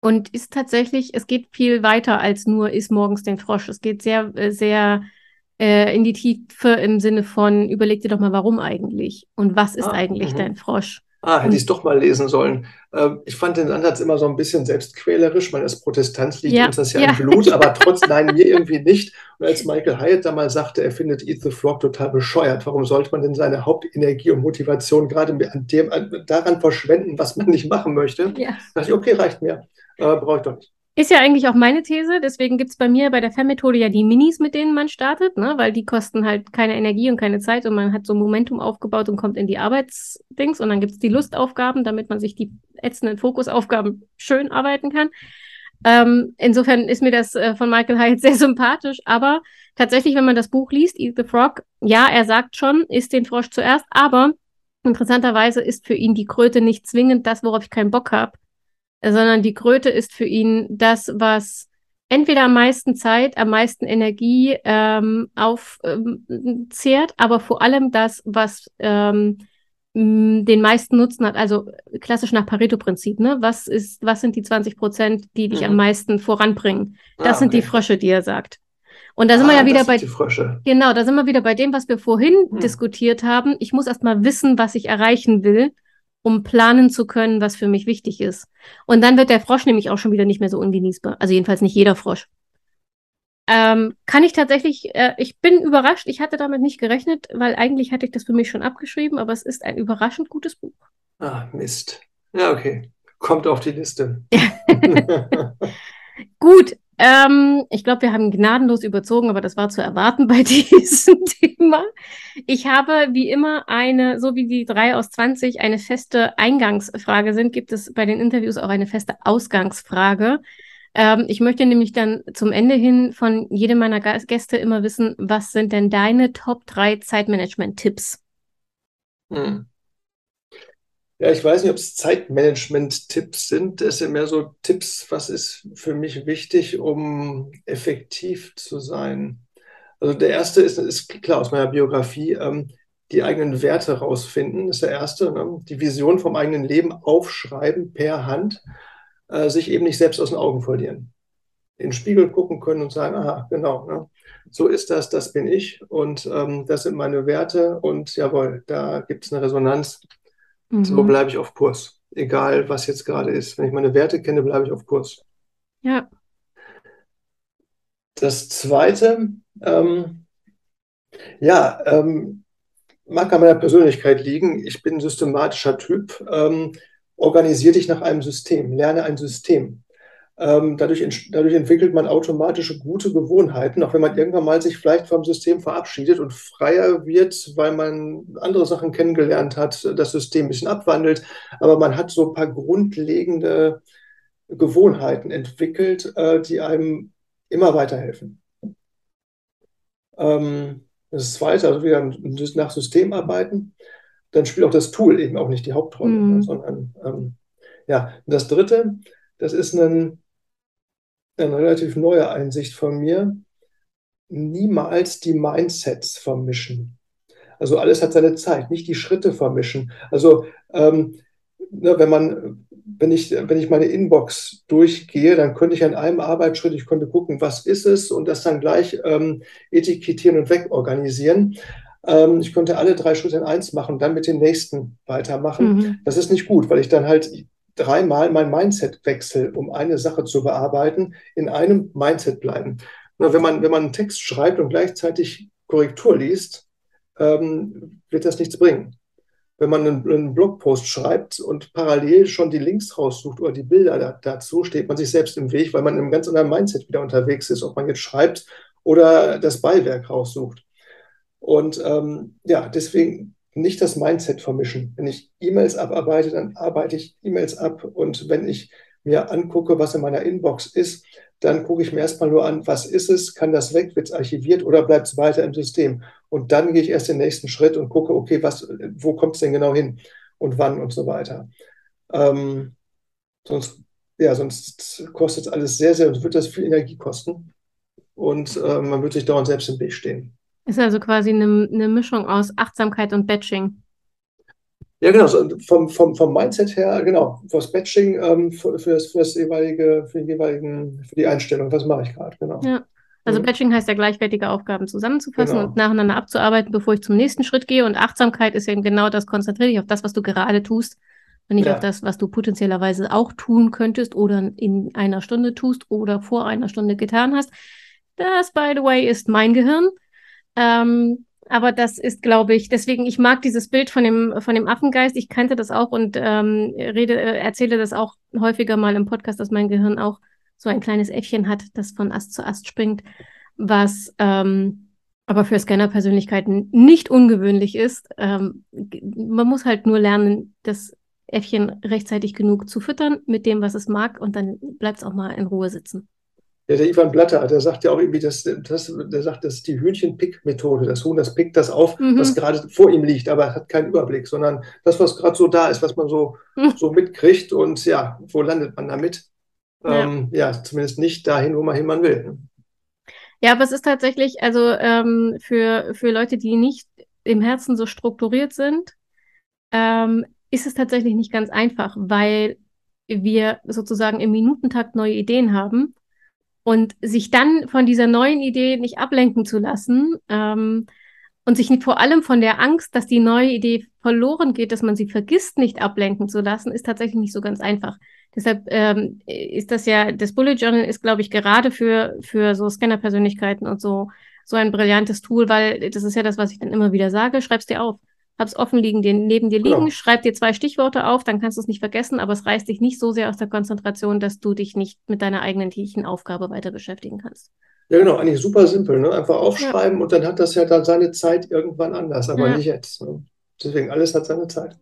und ist tatsächlich, es geht viel weiter als nur ist morgens den Frosch. Es geht sehr, äh, sehr äh, in die Tiefe im Sinne von, überleg dir doch mal, warum eigentlich und was ist Ah, eigentlich mhm. dein Frosch? Ah, hätte ich es doch mal lesen sollen. Ähm, ich fand den Ansatz immer so ein bisschen selbstquälerisch. Man als Protestant liegt Ja, uns das ja ja. im Blut, aber trotz, nein, mir irgendwie nicht. Und als Michael Hyatt da mal sagte, er findet Eat the Frog total bescheuert, warum sollte man denn seine Hauptenergie und Motivation gerade an dem, an, daran verschwenden, was man nicht machen möchte? Ja. Da dachte ich, okay, reicht mir. Äh, Brauche ich doch nicht. Ist ja eigentlich auch meine These, deswegen gibt's bei mir bei der FEM-Methode ja die Minis, mit denen man startet, ne? weil die kosten halt keine Energie und keine Zeit und man hat so Momentum aufgebaut und kommt in die Arbeitsdings und dann gibt's die Lustaufgaben, damit man sich die ätzenden Fokusaufgaben schön arbeiten kann. Ähm, insofern ist mir das äh, von Michael Hyatt (laughs) sehr sympathisch, aber tatsächlich, wenn man das Buch liest, Eat the Frog, ja, er sagt schon, isst den Frosch zuerst, aber interessanterweise ist für ihn die Kröte nicht zwingend das, worauf ich keinen Bock habe, sondern die Kröte ist für ihn das, was entweder am meisten Zeit, am meisten Energie ähm, aufzehrt, aber vor allem das, was ähm, den meisten Nutzen hat. Also klassisch nach Pareto-Prinzip, ne? Was ist, was sind die 20 Prozent, die dich Mhm. am meisten voranbringen? Das Ah, sind die okay. Frösche, die er sagt. Und da sind wir Ah, ja wieder bei. Genau, da sind wir wieder bei dem, was wir vorhin Hm. diskutiert haben. Ich muss erst mal wissen, was ich erreichen will, um planen zu können, was für mich wichtig ist. Und dann wird der Frosch nämlich auch schon wieder nicht mehr so ungenießbar. Also jedenfalls nicht jeder Frosch. Ähm, kann ich tatsächlich, äh, ich bin überrascht, ich hatte damit nicht gerechnet, weil eigentlich hatte ich das für mich schon abgeschrieben, aber es ist ein überraschend gutes Buch. Ah, Mist. Ja, okay. Kommt auf die Liste. (laughs) Gut, ähm, ich glaube, wir haben gnadenlos überzogen, aber das war zu erwarten bei (laughs) diesem Thema. Ich habe wie immer eine, so wie die drei aus 20 eine feste Eingangsfrage sind, gibt es bei den Interviews auch eine feste Ausgangsfrage. Ähm, ich möchte nämlich dann zum Ende hin von jedem meiner Gäste immer wissen, was sind denn deine Top 3 Zeitmanagement-Tipps? Hm. Ja, ich weiß nicht, ob es Zeitmanagement-Tipps sind. Es sind mehr so Tipps, was ist für mich wichtig, um effektiv zu sein. Also der erste ist, ist klar aus meiner Biografie, ähm, die eigenen Werte rausfinden, ist der erste. Ne? Die Vision vom eigenen Leben aufschreiben per Hand, äh, sich eben nicht selbst aus den Augen verlieren. In den Spiegel gucken können und sagen, aha, genau, ne? So ist das, das bin ich und ähm, das sind meine Werte und jawohl, da gibt es eine Resonanz. So Mhm. bleibe ich auf Kurs. Egal, was jetzt gerade ist. Wenn ich meine Werte kenne, bleibe ich auf Kurs. Ja. Das zweite, ähm, ja, ähm, mag an meiner Persönlichkeit liegen. Ich bin ein systematischer Typ. Ähm, organisiere dich nach einem System, lerne ein System. Ähm, dadurch, dadurch entwickelt man automatische gute Gewohnheiten, auch wenn man irgendwann mal sich vielleicht vom System verabschiedet und freier wird, weil man andere Sachen kennengelernt hat, das System ein bisschen abwandelt. Aber man hat so ein paar grundlegende Gewohnheiten entwickelt, äh, die einem immer weiterhelfen. Ähm, das zweite, also wieder nach System arbeiten, dann spielt auch das Tool eben auch nicht die Hauptrolle, Mhm. sondern ähm, ja, das dritte, das ist ein, eine relativ neue Einsicht von mir, niemals die Mindsets vermischen. Also alles hat seine Zeit, nicht die Schritte vermischen. Also ähm, ne, wenn man, wenn ich, wenn ich meine Inbox durchgehe, dann könnte ich an einem Arbeitsschritt, ich könnte gucken, was ist es und das dann gleich ähm, etikettieren und wegorganisieren. Ähm, ich könnte alle drei Schritte in eins machen, dann mit den nächsten weitermachen. Mhm. Das ist nicht gut, weil ich dann halt dreimal mein Mindset wechsle, um eine Sache zu bearbeiten, in einem Mindset bleiben. Na, wenn, man, wenn man einen Text schreibt und gleichzeitig Korrektur liest, ähm, wird das nichts bringen. Wenn man einen, einen, Blogpost schreibt und parallel schon die Links raussucht oder die Bilder da, dazu, steht man sich selbst im Weg, weil man in einem ganz anderen Mindset wieder unterwegs ist, ob man jetzt schreibt oder das Beiwerk raussucht. Und ähm, ja, deswegen nicht das Mindset vermischen. Wenn ich E-Mails abarbeite, dann arbeite ich E-Mails ab. Und wenn ich mir angucke, was in meiner Inbox ist, dann gucke ich mir erstmal nur an, was ist es, kann das weg, wird es archiviert oder bleibt es weiter im System. Und dann gehe ich erst den nächsten Schritt und gucke, okay, was, wo kommt es denn genau hin und wann und so weiter. Ähm, sonst, ja, sonst kostet es alles sehr, sehr, wird das viel Energie kosten und äh, man wird sich dauernd selbst im Weg stehen. Ist also quasi eine, eine Mischung aus Achtsamkeit und Batching. Ja, genau, so vom, vom, vom Mindset her, genau, fürs Batching, ähm, für, für, das, für das jeweilige, für den jeweiligen, für die Einstellung, was mache ich gerade, genau. Ja. Also mhm. Batching heißt ja gleichwertige Aufgaben zusammenzufassen genau. und nacheinander abzuarbeiten, bevor ich zum nächsten Schritt gehe. Und Achtsamkeit ist eben genau das, konzentriere dich auf das, was du gerade tust und nicht ja. auf das, was du potenziellerweise auch tun könntest oder in einer Stunde tust oder vor einer Stunde getan hast. Das, by the way, ist mein Gehirn. Ähm, aber das ist, glaube ich, deswegen, ich mag dieses Bild von dem, von dem Affengeist. Ich kannte das auch und ähm, rede, äh, erzähle das auch häufiger mal im Podcast, dass mein Gehirn auch so ein kleines Äffchen hat, das von Ast zu Ast springt, was ähm, aber für Scanner-Persönlichkeiten nicht ungewöhnlich ist. Ähm, man muss halt nur lernen, das Äffchen rechtzeitig genug zu füttern mit dem, was es mag, und dann bleibt es auch mal in Ruhe sitzen. Ja, der Ivan Blatter, der sagt ja auch irgendwie, dass, das, der sagt, das ist die Hühnchen-Pick-Methode. Das Huhn, das pickt das auf, mhm. was gerade vor ihm liegt, aber hat keinen Überblick, sondern das, was gerade so da ist, was man so, mhm. so mitkriegt und ja, wo landet man damit? Ja. Ähm, ja. zumindest nicht dahin, wo man hin man will. Ja, aber es ist tatsächlich, also ähm, für, für Leute, die nicht im Herzen so strukturiert sind, ähm, ist es tatsächlich nicht ganz einfach, weil wir sozusagen im Minutentakt neue Ideen haben und sich dann von dieser neuen Idee nicht ablenken zu lassen ähm, und sich vor allem von der Angst, dass die neue Idee verloren geht, dass man sie vergisst, nicht ablenken zu lassen, ist tatsächlich nicht so ganz einfach. Deshalb ähm, ist das ja, das Bullet Journal ist, glaube ich, gerade für, für so Scanner-Persönlichkeiten und so, so ein brillantes Tool, weil das ist ja das, was ich dann immer wieder sage, schreib's dir auf hab's offen liegen, den neben dir liegen, genau. schreib dir zwei Stichworte auf, dann kannst du es nicht vergessen, aber es reißt dich nicht so sehr aus der Konzentration, dass du dich nicht mit deiner eigenen täglichen Aufgabe weiter beschäftigen kannst. Ja, genau, eigentlich super simpel, ne? Einfach aufschreiben ja. und dann hat das ja dann seine Zeit irgendwann anders, aber ja. nicht jetzt. Ne? Deswegen alles hat seine Zeit.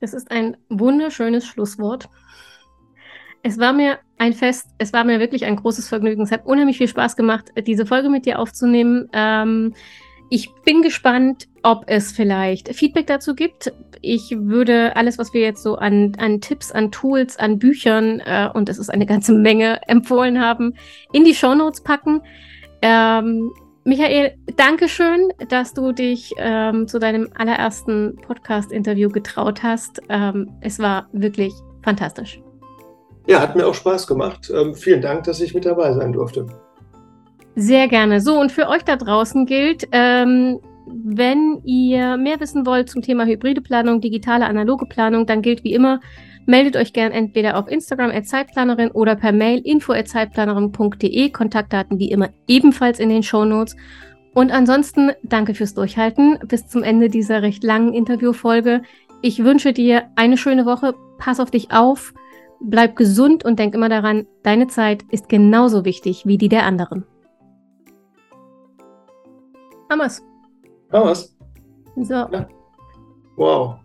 Das ist ein wunderschönes Schlusswort. Es war mir ein Fest, es war mir wirklich ein großes Vergnügen. Es hat unheimlich viel Spaß gemacht, diese Folge mit dir aufzunehmen. Ähm, ich bin gespannt, ob es vielleicht Feedback dazu gibt. Ich würde alles, was wir jetzt so an, an Tipps, an Tools, an Büchern, äh, und es ist eine ganze Menge (laughs) empfohlen haben, in die Shownotes packen. Ähm, Michael, danke schön, dass du dich ähm, zu deinem allerersten Podcast-Interview getraut hast. Ähm, es war wirklich fantastisch. Ja, hat mir auch Spaß gemacht. Ähm, vielen Dank, dass ich mit dabei sein durfte. Sehr gerne. So, und für euch da draußen gilt, ähm, wenn ihr mehr wissen wollt zum Thema hybride Planung, digitale, analoge Planung, dann gilt wie immer, meldet euch gern entweder auf Instagram als Zeitplanerin oder per Mail info info@zeitplanerin.de. Kontaktdaten wie immer ebenfalls in den Show Notes. Und ansonsten danke fürs Durchhalten bis zum Ende dieser recht langen Interviewfolge. Ich wünsche dir eine schöne Woche. Pass auf dich auf, bleib gesund und denk immer daran, deine Zeit ist genauso wichtig wie die der anderen. Haben wir's. Haben wir's. So. Ja. Wow.